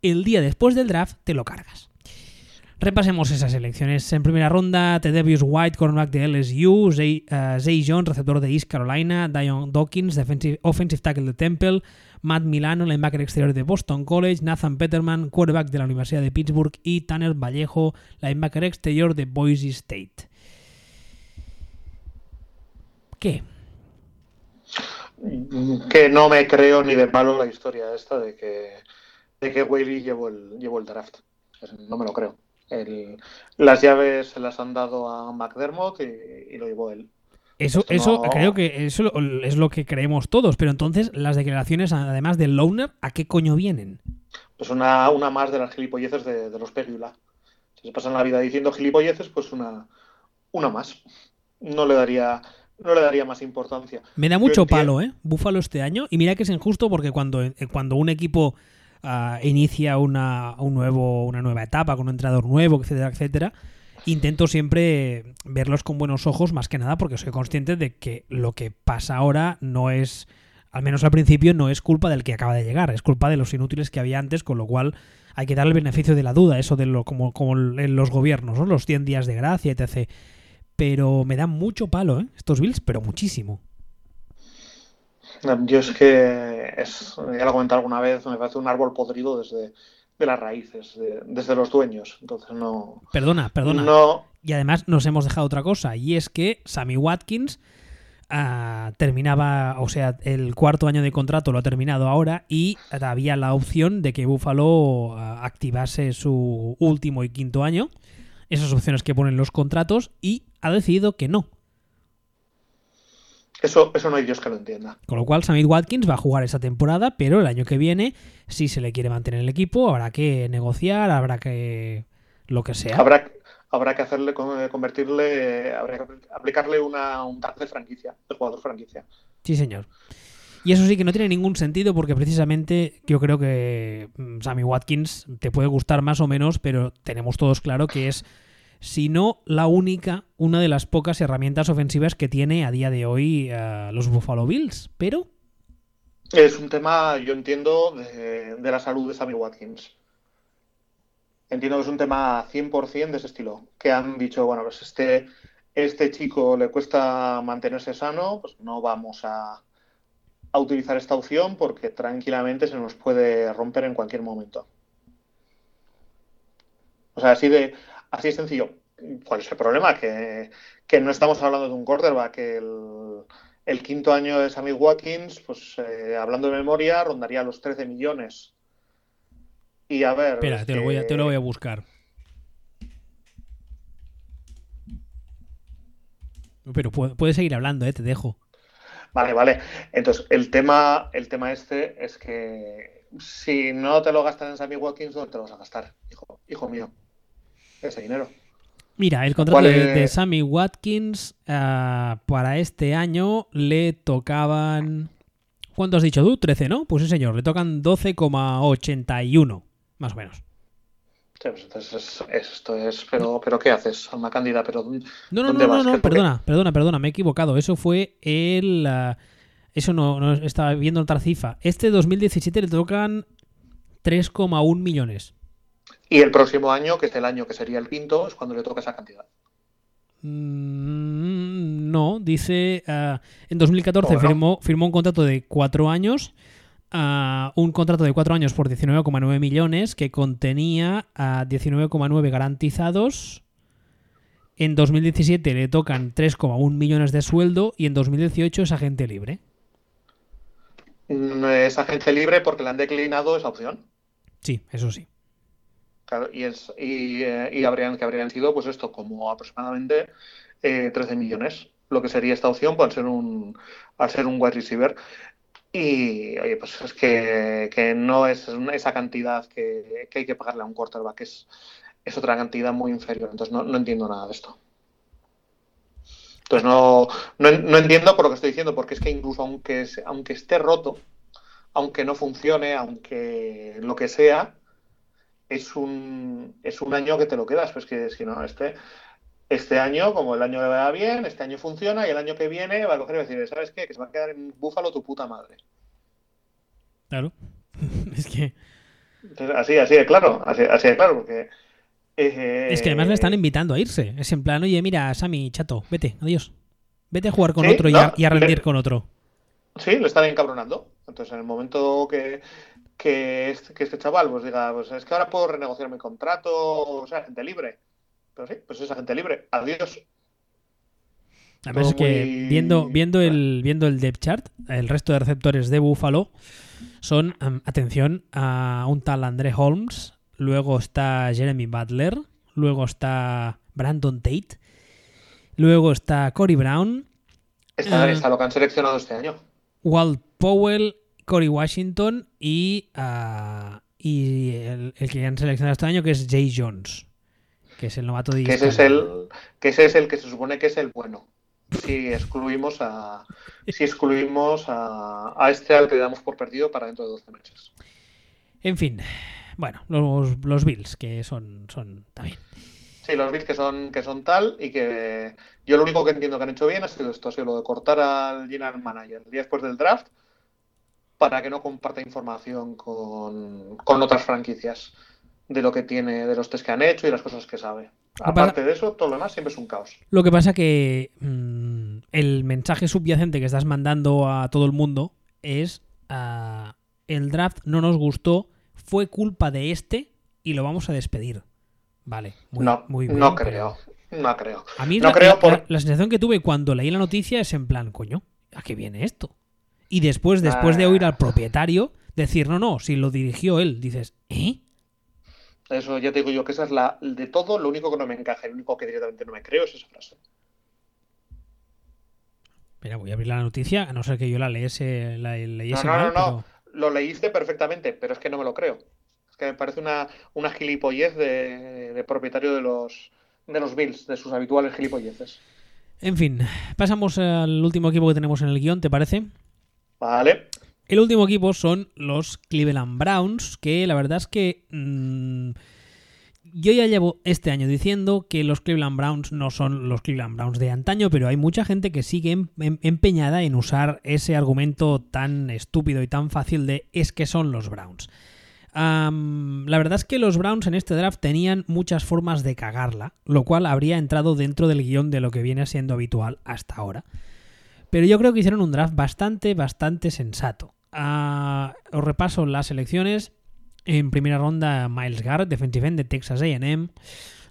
el día después del draft te lo cargas. Repasemos esas elecciones. En primera ronda, Tedevius White, cornerback de LSU, Zay, uh, Zay Jones, receptor de East Carolina, Dion Dawkins, offensive tackle de Temple, Matt Milano, linebacker exterior de Boston College, Nathan Peterman, quarterback de la Universidad de Pittsburgh y Tanner Vallejo, linebacker exterior de Boise State. ¿Qué? Que no me creo ni de malo la historia esta de que, de que Whaley llevó el, llevó el draft. No me lo creo. Las llaves se las han dado a McDermott y lo llevó él. Eso, eso creo que eso es lo que creemos todos, pero entonces las declaraciones, además del owner, ¿a qué coño vienen? Pues una, una más de las gilipolleces de, de los Pegula. Si se pasan la vida diciendo gilipolleces, pues una, una más. No le daría no le daría más importancia. Me da mucho palo, ¿eh? Búfalo este año. Y mira que es injusto porque cuando, cuando un equipo uh, inicia una, un nuevo, una nueva etapa con un entrenador nuevo, etcétera, etcétera, intento siempre verlos con buenos ojos, más que nada porque soy consciente de que lo que pasa ahora no es, al menos al principio, no es culpa del que acaba de llegar, es culpa de los inútiles que había antes, con lo cual hay que dar el beneficio de la duda, eso de lo como, como en los gobiernos, ¿no? los 100 días de gracia, etc. Pero me dan mucho palo, ¿eh? Estos Bills, pero muchísimo. Yo es que, ya lo he comentado alguna vez, me parece un árbol podrido desde de las raíces, de, desde los dueños. Entonces no. Perdona, perdona. No, Y además nos hemos dejado otra cosa, y es que Sammy Watkins ah, terminaba, o sea, el cuarto año de contrato lo ha terminado ahora y había la opción de que Buffalo ah, activase su último y quinto año, esas opciones que ponen los contratos, y ha decidido que no. Eso, eso no hay Dios que lo entienda. Con lo cual, Sammy Watkins va a jugar esa temporada, pero el año que viene, si se le quiere mantener el equipo, habrá que negociar, habrá que. lo que sea. Habrá, habrá que hacerle, convertirle, habrá que aplicarle una, un tag de franquicia, de jugador franquicia. Sí, señor. Y eso sí que no tiene ningún sentido porque precisamente yo creo que mm, Sammy Watkins te puede gustar más o menos, pero tenemos todos claro que es sino la única, una de las pocas herramientas ofensivas que tiene a día de hoy uh, los Buffalo Bills. Pero. Es un tema, yo entiendo, de, de, la salud de Sammy Watkins. Entiendo que es un tema 100% de ese estilo. Que han dicho, bueno, pues este, este chico le cuesta mantenerse sano, pues no vamos a, a utilizar esta opción porque tranquilamente se nos puede romper en cualquier momento. O sea, así de, Así es sencillo. ¿Cuál es el problema? Que, que no estamos hablando de un quarterback. Que el, el quinto año de Sammy Watkins, pues eh, hablando de memoria, rondaría los 13 millones. Y a ver. Espera, te, lo voy a, te lo voy a buscar. Pero puedes seguir hablando, ¿eh? te dejo. Vale, vale. Entonces, el tema, el tema este es que si no te lo gastas en Sammy Watkins, ¿dónde te lo vas a gastar, hijo, hijo mío? Ese dinero. Mira, el contrato de, de, Sammy Watkins uh, para este año le tocaban. ¿Cuánto has dicho tú? 13, ¿no? Pues sí, señor, le tocan 12,81, más o menos. Sí, pues entonces esto es. Pero, pero ¿qué haces, Alma Cándida? Pero, no, no, no, no, no, perdona, perdona, perdona, me he equivocado. Eso fue el. Uh, eso no, no estaba viendo otra cifra. Este 2017 le tocan 3,1 millones. Y el próximo año, que es el año que sería el quinto, es cuando le toca esa cantidad. Mm, no, dice. Uh, en 2014 firmó, firmó un contrato de cuatro años. Uh, un contrato de cuatro años por 19,9 millones que contenía a 19,9 garantizados. En 2017 le tocan 3,1 millones de sueldo y en 2018 es agente libre. Mm, es agente libre porque le han declinado esa opción. Sí, eso sí. Y, es, eh, y, habrían, que habrían sido, pues esto, como aproximadamente eh, 13 millones, lo que sería esta opción, al ser un, al ser un wide receiver. Y oye, pues es que, que no es esa cantidad que, que, hay que pagarle a un quarterback, es, es otra cantidad muy inferior. Entonces no, no entiendo nada de esto. Entonces no, no, no, entiendo por lo que estoy diciendo, porque es que incluso aunque, aunque esté roto, aunque no funcione, aunque lo que sea, es un, es un año que te lo quedas, pues que si no, este, este año, como el año le va bien, este año funciona y el año que viene va a coger y decir, ¿sabes qué? Que se va a quedar en Búfalo tu puta madre. Claro. es que. Entonces, así, así de claro, así, así de claro, porque. Eh, es que además le están invitando a irse. Es en plan, oye, mira, Sammy, chato, vete, adiós. Vete a jugar con ¿Sí? otro y, no, a, y, a, rendir le... con otro. Sí, lo están encabronando. Entonces, en el momento que, que este, que este chaval pues diga, pues es que ahora puedo renegociar mi contrato, o sea, gente libre. Pero sí, pues esa gente libre. Adiós. Además es que muy... viendo, viendo, el, viendo el depth chart, el resto de receptores de Buffalo son, atención, a un tal André Holmes, luego está Jeremy Butler, luego está Brandon Tate, luego está Cory Brown. Está, uh, está lo que han seleccionado este año. Walt Powell, Corey Washington y, uh, y el, el, que han seleccionado este año que es Jay Jones, que es el novato de que ese es el que ese es el que se supone que es el bueno. Si excluimos a si excluimos a, a este al que damos por perdido para dentro de 12 meses. En fin, bueno, los, los Bills que son son también. Sí, los Bills que son que son tal y que yo lo único que entiendo que han hecho bien ha sido esto, ha sido lo de cortar al general manager el día después del draft para que no comparta información con, con, otras franquicias de lo que tiene, de los test que han hecho y las cosas que sabe. Aparte de eso, todo lo demás siempre es un caos. Lo que pasa que mmm, el mensaje subyacente que estás mandando a todo el mundo es uh, el draft no nos gustó, fue culpa de este y lo vamos a despedir. Vale, muy, no, muy bien. No creo. No creo. A mí no la, creo la- por... la- la sensación que tuve cuando leí la noticia es en plan, coño, ¿a qué viene esto? Y después, después de Ah. oír al propietario decir, no, no, si lo dirigió él, dices, ¿eh? Eso ya te digo yo que esa es la de todo, lo único que no me encaja, el único que directamente no me creo es esa frase. Mira, voy a abrir la noticia, a no ser que yo la leyese, la leyese No, no, mal, no, no. pero- Lo leíste perfectamente, pero es que no me lo creo. Es que me parece una, una gilipollez de, de propietario de los, de los Bills, de sus habituales gilipolleces. En fin, pasamos al último equipo que tenemos en el guion, ¿te parece? Vale. El último equipo son los Cleveland Browns, que la verdad es que mm, yo ya llevo este año diciendo que los Cleveland Browns no son los Cleveland Browns de antaño, pero hay mucha gente que sigue em- em- empeñada en usar ese argumento tan estúpido y tan fácil de es que son los Browns. La verdad es que los Browns en este draft tenían muchas formas de cagarla, lo cual habría entrado dentro del guion de lo que viene siendo habitual hasta ahora. Pero yo creo que hicieron un draft bastante, bastante sensato. Ah, os repaso las selecciones. En primera ronda, Miles Garrett, defensive end de Texas AM.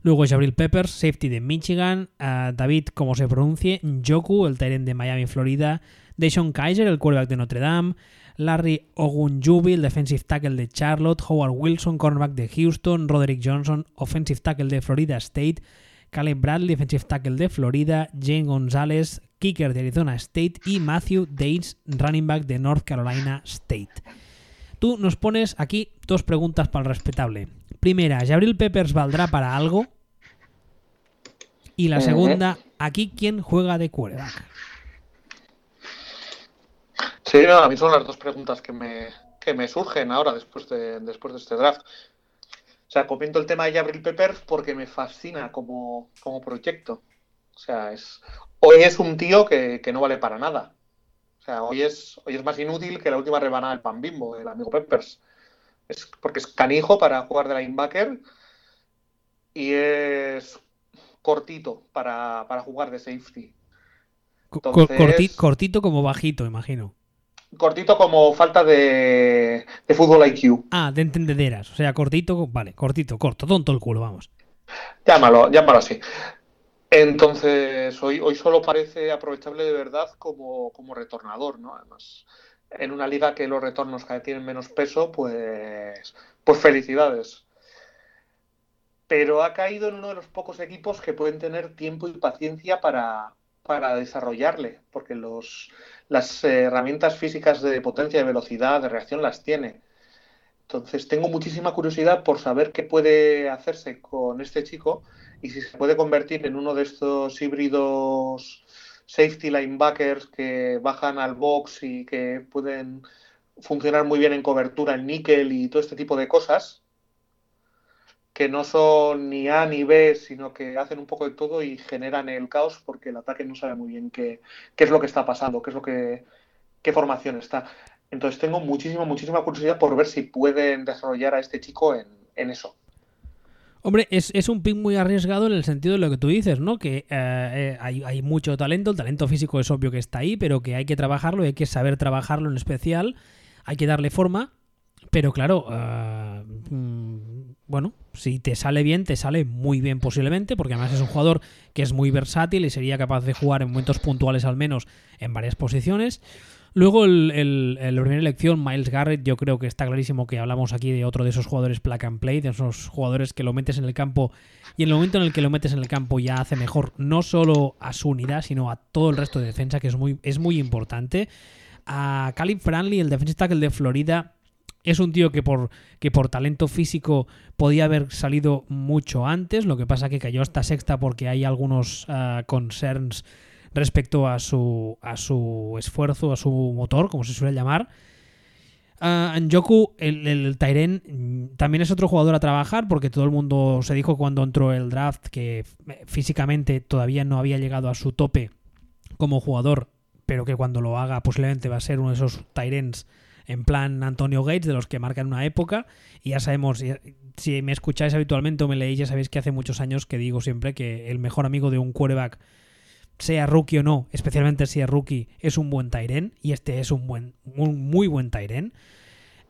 Luego Jabril Peppers, safety de Michigan. Ah, David, como se pronuncie. Njoku, el Tyrant de Miami, Florida. Deshaun Kaiser, el quarterback de Notre Dame. Larry Ogunjubi, el defensive tackle de Charlotte. Howard Wilson, cornerback de Houston. Roderick Johnson, offensive tackle de Florida State. Caleb Bradley, defensive tackle de Florida, Jane González, kicker de Arizona State y Matthew Dates, running back de North Carolina State. Tú nos pones aquí dos preguntas para el respetable. Primera, ¿Jabril Peppers valdrá para algo? Y la Ujú. segunda, ¿aquí quién juega de quarterback? Sí, no, a mí son las dos preguntas que me, que me surgen ahora después de, después de este draft. O sea, comento el tema de Jabril Peppers porque me fascina como, como proyecto. O sea, es, hoy es un tío que, que no vale para nada. O sea, hoy es, hoy es más inútil que la última rebanada del pan bimbo, el amigo Peppers. Es porque es canijo para jugar de linebacker y es cortito para, para jugar de safety. Entonces- corti- cortito como bajito, imagino. Cortito como falta de, de fútbol IQ. Ah, de entendederas. O sea, cortito, vale, cortito, corto, tonto el culo, vamos. Llámalo, llámalo así. Entonces, hoy, hoy solo parece aprovechable de verdad como, como retornador, ¿no? Además, en una liga que los retornos cada tienen menos peso, pues, pues felicidades. Pero ha caído en uno de los pocos equipos que pueden tener tiempo y paciencia para, para desarrollarle, porque los, las herramientas físicas de potencia, de velocidad, de reacción las tiene. Entonces, tengo muchísima curiosidad por saber qué puede hacerse con este chico y si se puede convertir en uno de estos híbridos safety linebackers que bajan al box y que pueden funcionar muy bien en cobertura en níquel y todo este tipo de cosas, que no son ni A ni B, sino que hacen un poco de todo y generan el caos porque el ataque no sabe muy bien qué, qué es lo que está pasando, qué es lo que, qué formación está. Entonces tengo muchísima, muchísima curiosidad por ver si pueden desarrollar a este chico en, en eso. Hombre, es, es un pick muy arriesgado en el sentido de lo que tú dices, ¿no? Que eh, eh, hay, hay mucho talento, el talento físico es obvio que está ahí, pero que hay que trabajarlo, hay que saber trabajarlo en especial, hay que darle forma, pero claro, eh, mm, bueno, si te sale bien, te sale muy bien posiblemente, porque además es un jugador que es muy versátil y sería capaz de jugar en momentos puntuales al menos en varias posiciones. Luego, el, el- el- la primera elección, Miles Garrett, yo creo que está clarísimo que hablamos aquí de otro de esos jugadores plug and play, de esos jugadores que lo metes en el campo y en el momento en el que lo metes en el campo ya hace mejor no solo a su unidad, sino a todo el resto de defensa, que es muy, es muy importante. A Caleb Franley, el defensive tackle de Florida, es un tío que por, que por talento físico podía haber salido mucho antes, lo que pasa que cayó hasta sexta porque hay algunos ah, concerns respecto a su, a su esfuerzo, a su motor, como se suele llamar. Ah, Njoku, el, el Tyren, mm, también es otro jugador a trabajar porque todo el mundo se dijo cuando entró el draft que físicamente todavía no había llegado a su tope como jugador, pero que cuando lo haga posiblemente va a ser uno de esos Tyrens en plan Antonio Gates, de los que marcan una época. Y ya sabemos, si me escucháis habitualmente o me leéis, ya sabéis que hace muchos años que digo siempre que el mejor amigo de un quarterback, sea rookie o no, especialmente si es rookie, es un buen Tyren. Y este es un buen, un muy buen Tyren.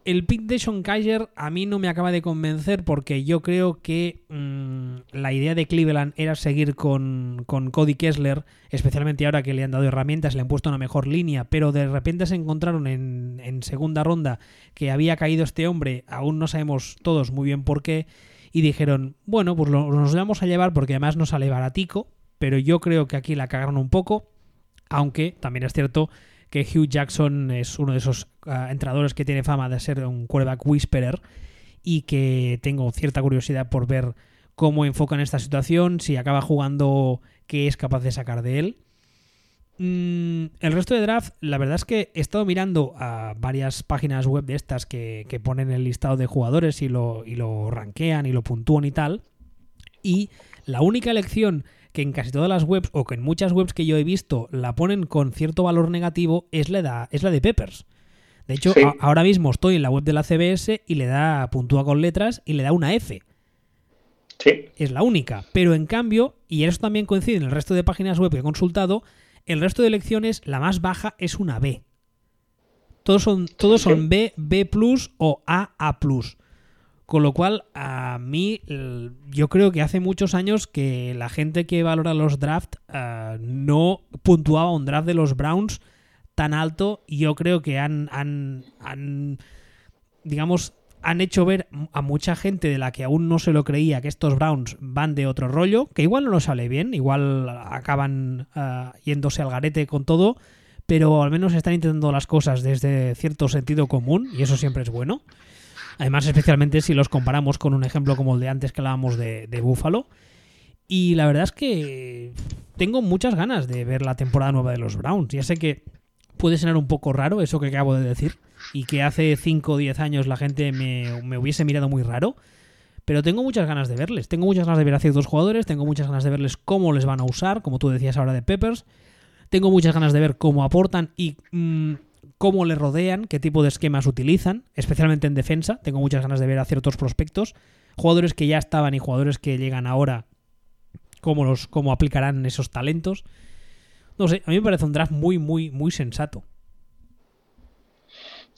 el pick de Sean Kaiser a mí no me acaba de convencer porque yo creo que mm, la idea de Cleveland era seguir con, Cody Kessler, especialmente ahora que le han dado herramientas, le han puesto una mejor línea, pero de repente se encontraron en, en segunda ronda que había caído este hombre, aún no sabemos todos muy bien por qué, y dijeron, bueno, pues nos vamos a llevar porque además nos sale baratico, pero yo creo que aquí la cagaron un poco, aunque también es cierto que Hugh Jackson es uno de esos ah, entrenadores que tiene fama de ser un quarterback whisperer y que tengo cierta curiosidad por ver cómo enfocan esta situación, si acaba jugando, qué es capaz de sacar de él. Mm, el resto de draft, la verdad es que he estado mirando a varias páginas web de estas que, ponen el listado de jugadores y lo, y lo rankean y lo puntúan y tal. Y la única elección que en casi todas las webs o que en muchas webs que yo he visto la ponen con cierto valor negativo es la de, es la de Peppers. De hecho, ahora mismo estoy en la web de la CBS y le da, puntúa con letras y le da una F. Sí. Es la única. Pero en cambio, y eso también coincide en el resto de páginas web que he consultado, el resto de elecciones, la más baja es una B. Todos son, todos son B, B o A, A con lo cual, a mí, yo creo que hace muchos años que la gente que valora los drafts eh, no puntuaba un draft de los Browns tan alto. Y yo creo que han, han, digamos, han hecho ver a mucha gente de la que aún no se lo creía que estos Browns van de otro rollo, que igual no lo sale bien, igual acaban eh, yéndose al garete con todo, pero al menos están intentando las cosas desde cierto sentido común y eso siempre es bueno. Además, especialmente si los comparamos con un ejemplo como el de antes que hablábamos de, de Buffalo. Y la verdad es que tengo muchas ganas de ver la temporada nueva de los Browns. Ya sé que puede sonar un poco raro eso que acabo de decir y que hace 5 o 10 años la gente me, me, hubiese mirado muy raro. Pero tengo muchas ganas de verles. Tengo muchas ganas de ver a ciertos jugadores. Tengo muchas ganas de verles cómo les van a usar, como tú decías ahora de Peppers. Tengo muchas ganas de ver cómo aportan y mm, cómo le rodean, qué tipo de esquemas utilizan, especialmente en defensa. Tengo muchas ganas de ver a ciertos prospectos, jugadores que ya estaban y jugadores que llegan ahora, cómo, los, cómo aplicarán esos talentos. No sé, a mí me parece un draft muy, muy, muy sensato.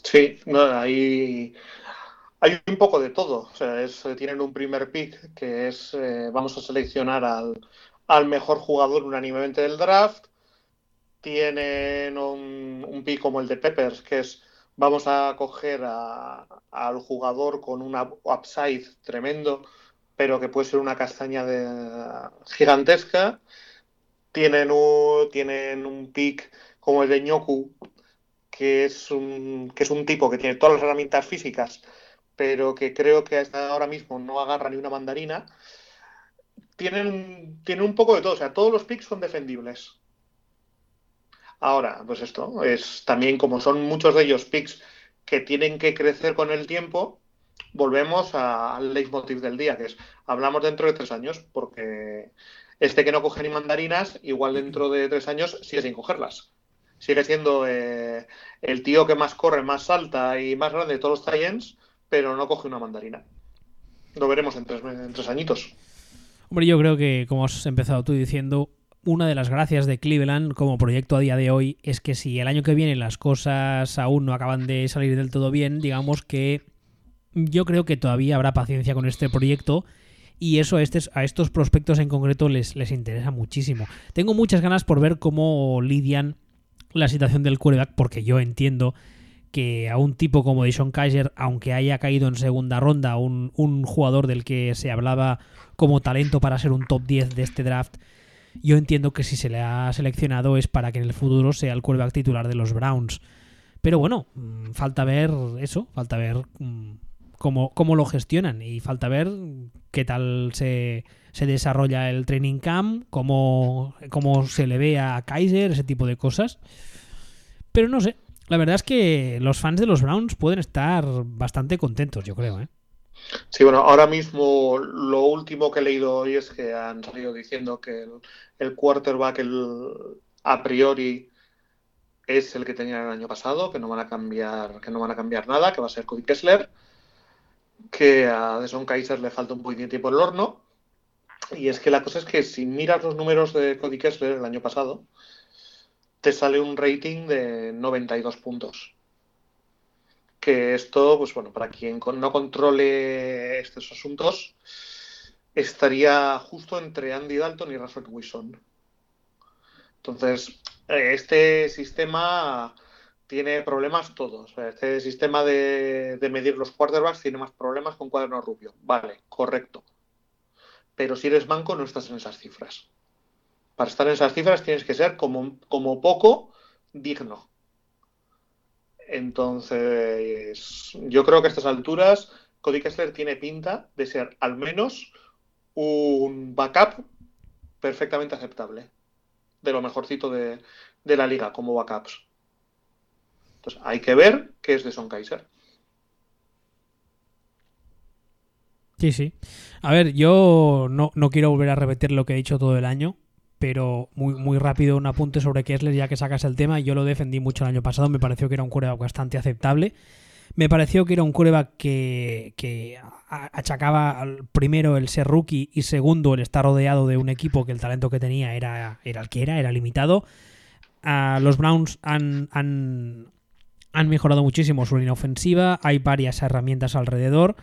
Sí, no, hay, hay un poco de todo. O sea, es, tienen un primer pick que es, eh, vamos a seleccionar al, al mejor jugador unánimemente del draft tienen un, un pick como el de Peppers, que es vamos a coger al jugador con una upside tremendo, pero que puede ser una castaña de, gigantesca. Tienen un, tienen un pick como el de Ñoku, que es un, que es un tipo que tiene todas las herramientas físicas, pero que creo que hasta ahora mismo no agarra ni una mandarina. Tienen, tienen un poco de todo, o sea, todos los picks son defendibles Ahora, pues esto es también como son muchos de ellos picks que tienen que crecer con el tiempo, volvemos al leitmotiv del día, que es hablamos dentro de tres años, porque este que no coge ni mandarinas, igual dentro de tres años sigue sin cogerlas. Sigue siendo eh, el tío que más corre, más salta y más grande de todos los Giants, pero no coge una mandarina. Lo veremos tres, en tres añitos. Hombre, yo creo que, como has empezado tú diciendo, una de las gracias de Cleveland como proyecto a día de hoy es que si el año que viene las cosas aún no acaban de salir del todo bien, digamos que yo creo que todavía habrá paciencia con este proyecto y eso a, estos prospectos en concreto les, les interesa muchísimo. Tengo muchas ganas por ver cómo lidian la situación del quarterback porque yo entiendo que a un tipo como Dishon Kaiser, aunque haya caído en segunda ronda, un, un jugador del que se hablaba como talento para ser un top 10 de este draft, yo entiendo que si se le ha seleccionado es para que en el futuro sea el quarterback titular de los Browns. Pero bueno, mm, falta ver eso, falta ver mm, cómo, cómo lo gestionan y falta ver qué tal se, se desarrolla el training camp, cómo, cómo se le ve a Kaiser, ese tipo de cosas. Pero no sé, la verdad es que los fans de los Browns pueden estar bastante contentos, yo creo, ¿eh? Sí, bueno, ahora mismo lo último que he leído hoy es que han salido diciendo que el, quarterback el, a priori es el que tenían el año pasado, que no van a cambiar, que no van a cambiar nada, que va a ser Cody Kessler, que a Deson Kaiser le falta un tiempo en el horno. Y es que la cosa es que si miras los números de Cody Kessler el año pasado, te sale un rating de 92 puntos que esto, pues bueno, para quien no controle estos asuntos, estaría justo entre Andy Dalton y Russell Wilson. Entonces, eh, este sistema tiene problemas todos. Este sistema de, medir los quarterbacks tiene más problemas con cuaderno rubio. Vale, correcto. Pero si eres banco no estás en esas cifras. Para estar en esas cifras tienes que ser como, como poco digno. Entonces, yo creo que a estas alturas Cody Kessler tiene pinta de ser al menos un backup perfectamente aceptable. De lo mejorcito de, la liga como backups. Entonces, hay que ver qué es de Son Kaiser. Sí, sí. A ver, yo no, no, quiero volver a repetir lo que he dicho todo el año, pero muy, muy rápido un apunte sobre Kessler ya que sacas el tema. Yo lo defendí mucho el año pasado, me pareció que era un quarterback bastante aceptable. Me pareció que era un quarterback que, que achacaba primero el ser rookie y segundo el estar rodeado de un equipo que el talento que tenía era, era el que era, era limitado. los Browns han, han, han mejorado muchísimo su línea ofensiva, hay varias herramientas alrededor.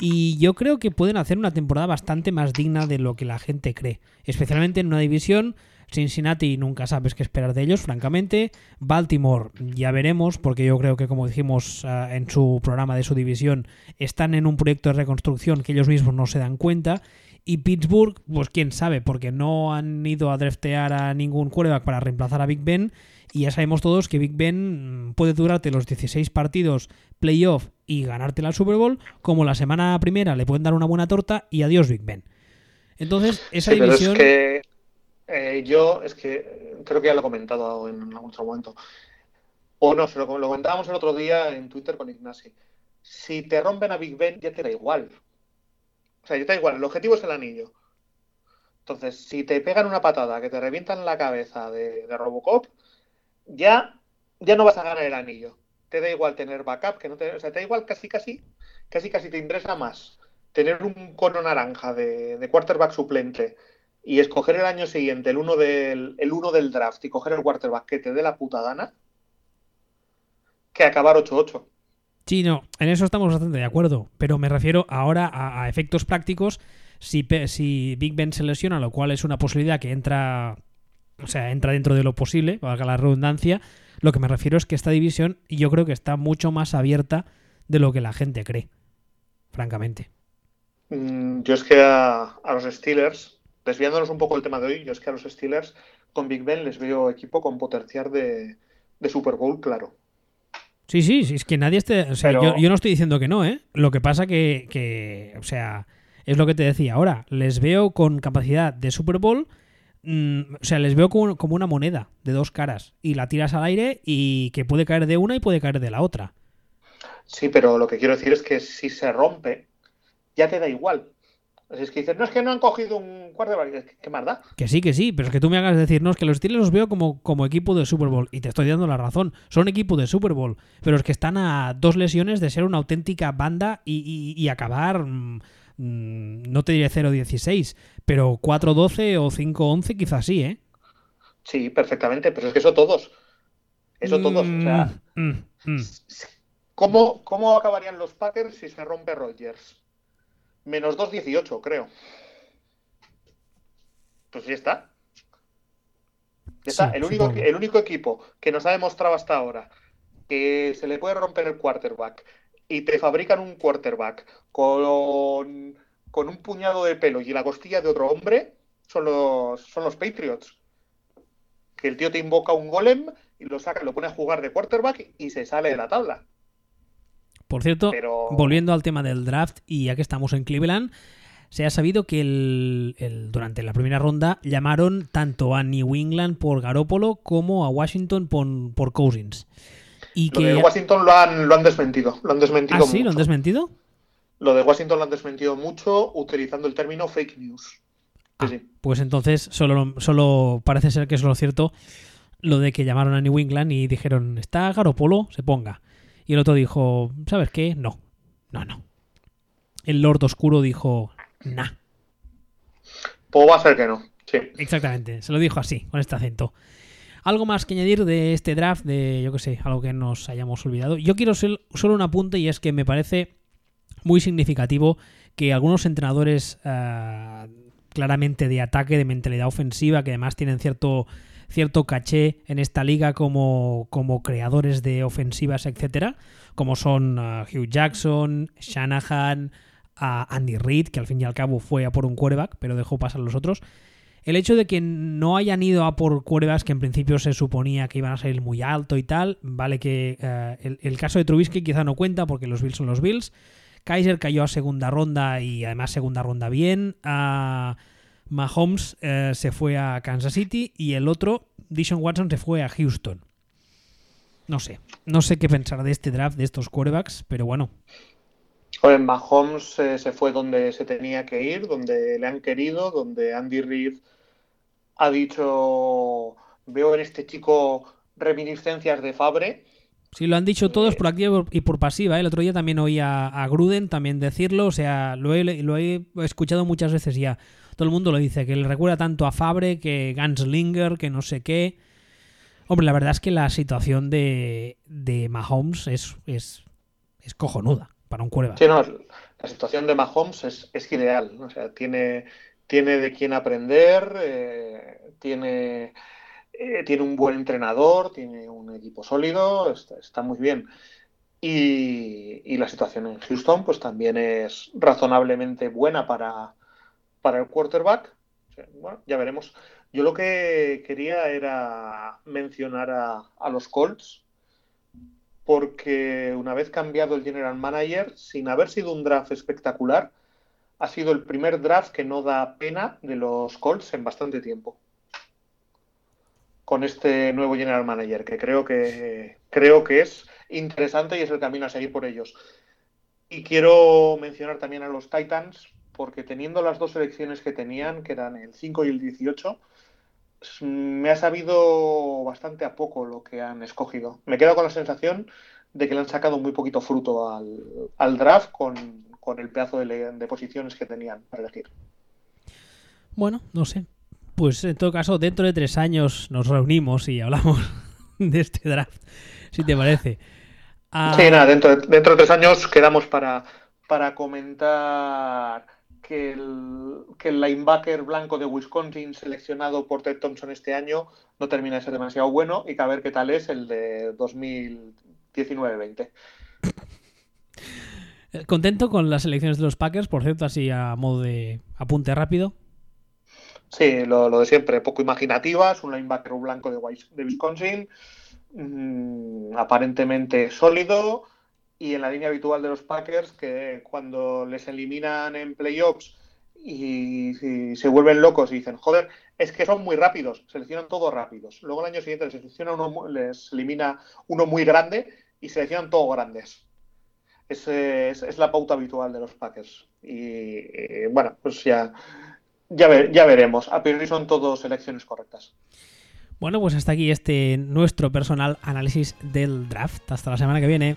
Y yo creo que pueden hacer una temporada bastante más digna de lo que la gente cree. Especialmente en una división. Cincinnati nunca sabes qué esperar de ellos, francamente. Baltimore ya veremos, porque yo creo que, como dijimos ah, en su programa de su división, están en un proyecto de reconstrucción que ellos mismos no se dan cuenta. Y Pittsburgh, pues quién sabe, porque no han ido a draftear a ningún quarterback para reemplazar a Big Ben y ya sabemos todos que Big Ben mm, puede durarte los 16 partidos playoff y ganarte la Super Bowl, como la semana primera le pueden dar una buena torta y adiós Big Ben. Entonces, esa división... Pero es que eh, yo, es que creo que ya lo he comentado en algún otro momento. O no, se lo, lo comentábamos el otro día en Twitter con Ignasi. Si te rompen a Big Ben, ya te da igual. O sea, ya te da igual. El objetivo es el anillo. Entonces, si te pegan una patada que te revientan la cabeza de Robocop, ya, ya no vas a ganar el anillo. Te da igual tener backup, que no te, o sea, te da igual casi casi, casi casi te interesa más tener un cono naranja de, quarterback suplente y escoger el año siguiente el uno del, el uno del draft y coger el quarterback que te dé la puta gana que acabar 8-8. Sí, no, en eso estamos bastante de acuerdo, pero me refiero ahora a, a efectos prácticos. Si, si Big Ben se lesiona, lo cual es una posibilidad que entra o sea, entra dentro de lo posible, valga la redundancia. Lo que me refiero es que esta división yo creo que está mucho más abierta de lo que la gente cree, francamente. Mm, yo es que a, los Steelers, desviándonos un poco del tema de hoy, yo es que a los Steelers con Big Ben les veo equipo con potencial de, Super Bowl, claro. Sí, sí, sí, es que nadie esté. O sea, yo, no estoy diciendo que no, ¿eh? Lo que pasa que, que, o sea, es lo que te decía ahora. Les veo con capacidad de Super Bowl Mm, o sea, les veo como, una moneda de dos caras y la tiras al aire y que puede caer de una y puede caer de la otra. Sí, pero lo que quiero decir es que si se rompe, ya te da igual. Es que dices, no es que no han cogido un cuarto de ¿qué más da? Que sí, que sí, pero es que tú me hagas decir, no, es que los Steelers los veo como, como equipo de Super Bowl y te estoy dando la razón. Son equipo de Super Bowl, pero es que están a dos lesiones de ser una auténtica banda y, acabar. Mm, Mm, no te diré 0-16, pero 4-12 o 5-11 quizás sí, ¿eh? Sí, perfectamente, pero es que eso todos. Eso todos. o sea, mm, mm, ¿cómo, acabarían los Packers si se rompe Rodgers? Menos 2-18, creo. Pues ya está. Ya está. el, único, el único equipo que nos ha demostrado hasta ahora que se le puede romper el quarterback, y te fabrican un quarterback con, con un puñado de pelo y la costilla de otro hombre, son los, son los Patriots. Que el tío te invoca un golem y lo saca, lo pone a jugar de quarterback y se sale de la tabla. Por cierto, volviendo al tema del draft, y ya que estamos en Cleveland, se ha sabido que el, durante la primera ronda llamaron tanto a New England por Garópolo como a Washington por, por Cousins. Y lo de Washington lo han, lo han desmentido. Lo han desmentido ¿Ah, sí? ¿Lo han desmentido? Lo de Washington lo han desmentido mucho utilizando el término fake news. Ah, pues entonces solo, solo parece ser que es lo cierto lo de que llamaron a New England y dijeron, está Garopolo, se ponga. Y el otro dijo, ¿sabes qué? No, no, no. El Lord Oscuro dijo, nah. Pues va a ser que no, sí. Exactamente, se lo dijo así, con este acento. Algo más que añadir de este draft, de yo que sé, algo que nos hayamos olvidado. Yo quiero ser solo un apunte y es que me parece muy significativo que algunos entrenadores uh, claramente de ataque, de mentalidad ofensiva, que además tienen cierto, cierto caché en esta liga como, como creadores de ofensivas, etcétera, como son uh, Hugh Jackson, Shanahan, Andy Reid, que al fin y al cabo fue a por un quarterback, pero dejó pasar los otros. El hecho de que no hayan ido a por quarterbacks que en principio se suponía que iban a salir muy alto y tal, vale que el, el, caso de Trubisky quizá no cuenta porque los Bills son los Bills, Kaiser cayó a segunda ronda y además segunda ronda bien. A Mahomes eh, se fue a Kansas City y el otro, Dishon Watson, se fue a Houston. No sé, no sé qué pensar de este draft, de estos quarterbacks, pero bueno. Oye, Mahomes eh, se fue donde se tenía que ir, donde le han querido, donde Andy Reid ha dicho, veo en este chico reminiscencias de Fabre Sí, lo han dicho todos por activa y por pasiva. ¿eh? El otro día también oí a, Gruden también decirlo. O sea, lo he, lo he escuchado muchas veces ya. Todo el mundo lo dice, que le recuerda tanto a Fabre que Ganslinger, que no sé qué. Hombre, la verdad es que la situación de, de Mahomes es, es, es cojonuda para un cuerva. Sí, no, la situación de Mahomes es, ideal. O sea, tiene, tiene de quién aprender, eh, tiene eh, tiene un buen entrenador, tiene un equipo sólido, está, muy bien. Y, la situación en Houston pues también es razonablemente buena para, para el quarterback. bueno, ya veremos. Yo lo que quería era mencionar a, a los Colts, porque una vez cambiado el general manager, sin haber sido un draft espectacular, ha sido el primer draft que no da pena de los Colts en bastante tiempo con este nuevo general manager, que creo que creo que es interesante y es el camino a seguir por ellos. Y quiero mencionar también a los Titans, porque teniendo las dos selecciones que tenían, que eran el 5 y el 18, me ha sabido bastante a poco lo que han escogido. Me quedo con la sensación de que le han sacado muy poquito fruto al, draft con, con, el pedazo de, de posiciones que tenían para elegir. Bueno, no sé pues en todo caso, dentro de tres años nos reunimos y hablamos de este draft, si te parece. Ah, sí, nada, dentro de, dentro de tres años quedamos para, para comentar que el, que el linebacker blanco de Wisconsin seleccionado por Ted Thompson este año no termina de ser demasiado bueno y que a ver qué tal es el de 2019-20. ¿Contento con las elecciones de los Packers? Por cierto, así a modo de apunte rápido. Sí, lo, de siempre, poco imaginativas, un linebacker blanco de, de Wisconsin, mm, aparentemente sólido, y en la línea habitual de los Packers, que cuando les eliminan en playoffs y, se vuelven locos y dicen, joder, es que son muy rápidos, seleccionan todos rápidos. Luego el año siguiente les, selecciona uno, les elimina uno muy grande y seleccionan todos grandes. Es, es, la pauta habitual de los Packers. y bueno, pues ya ya, ya veremos. A priori son todos elecciones correctas. Bueno, pues hasta aquí este nuestro personal análisis del draft. Hasta la semana que viene.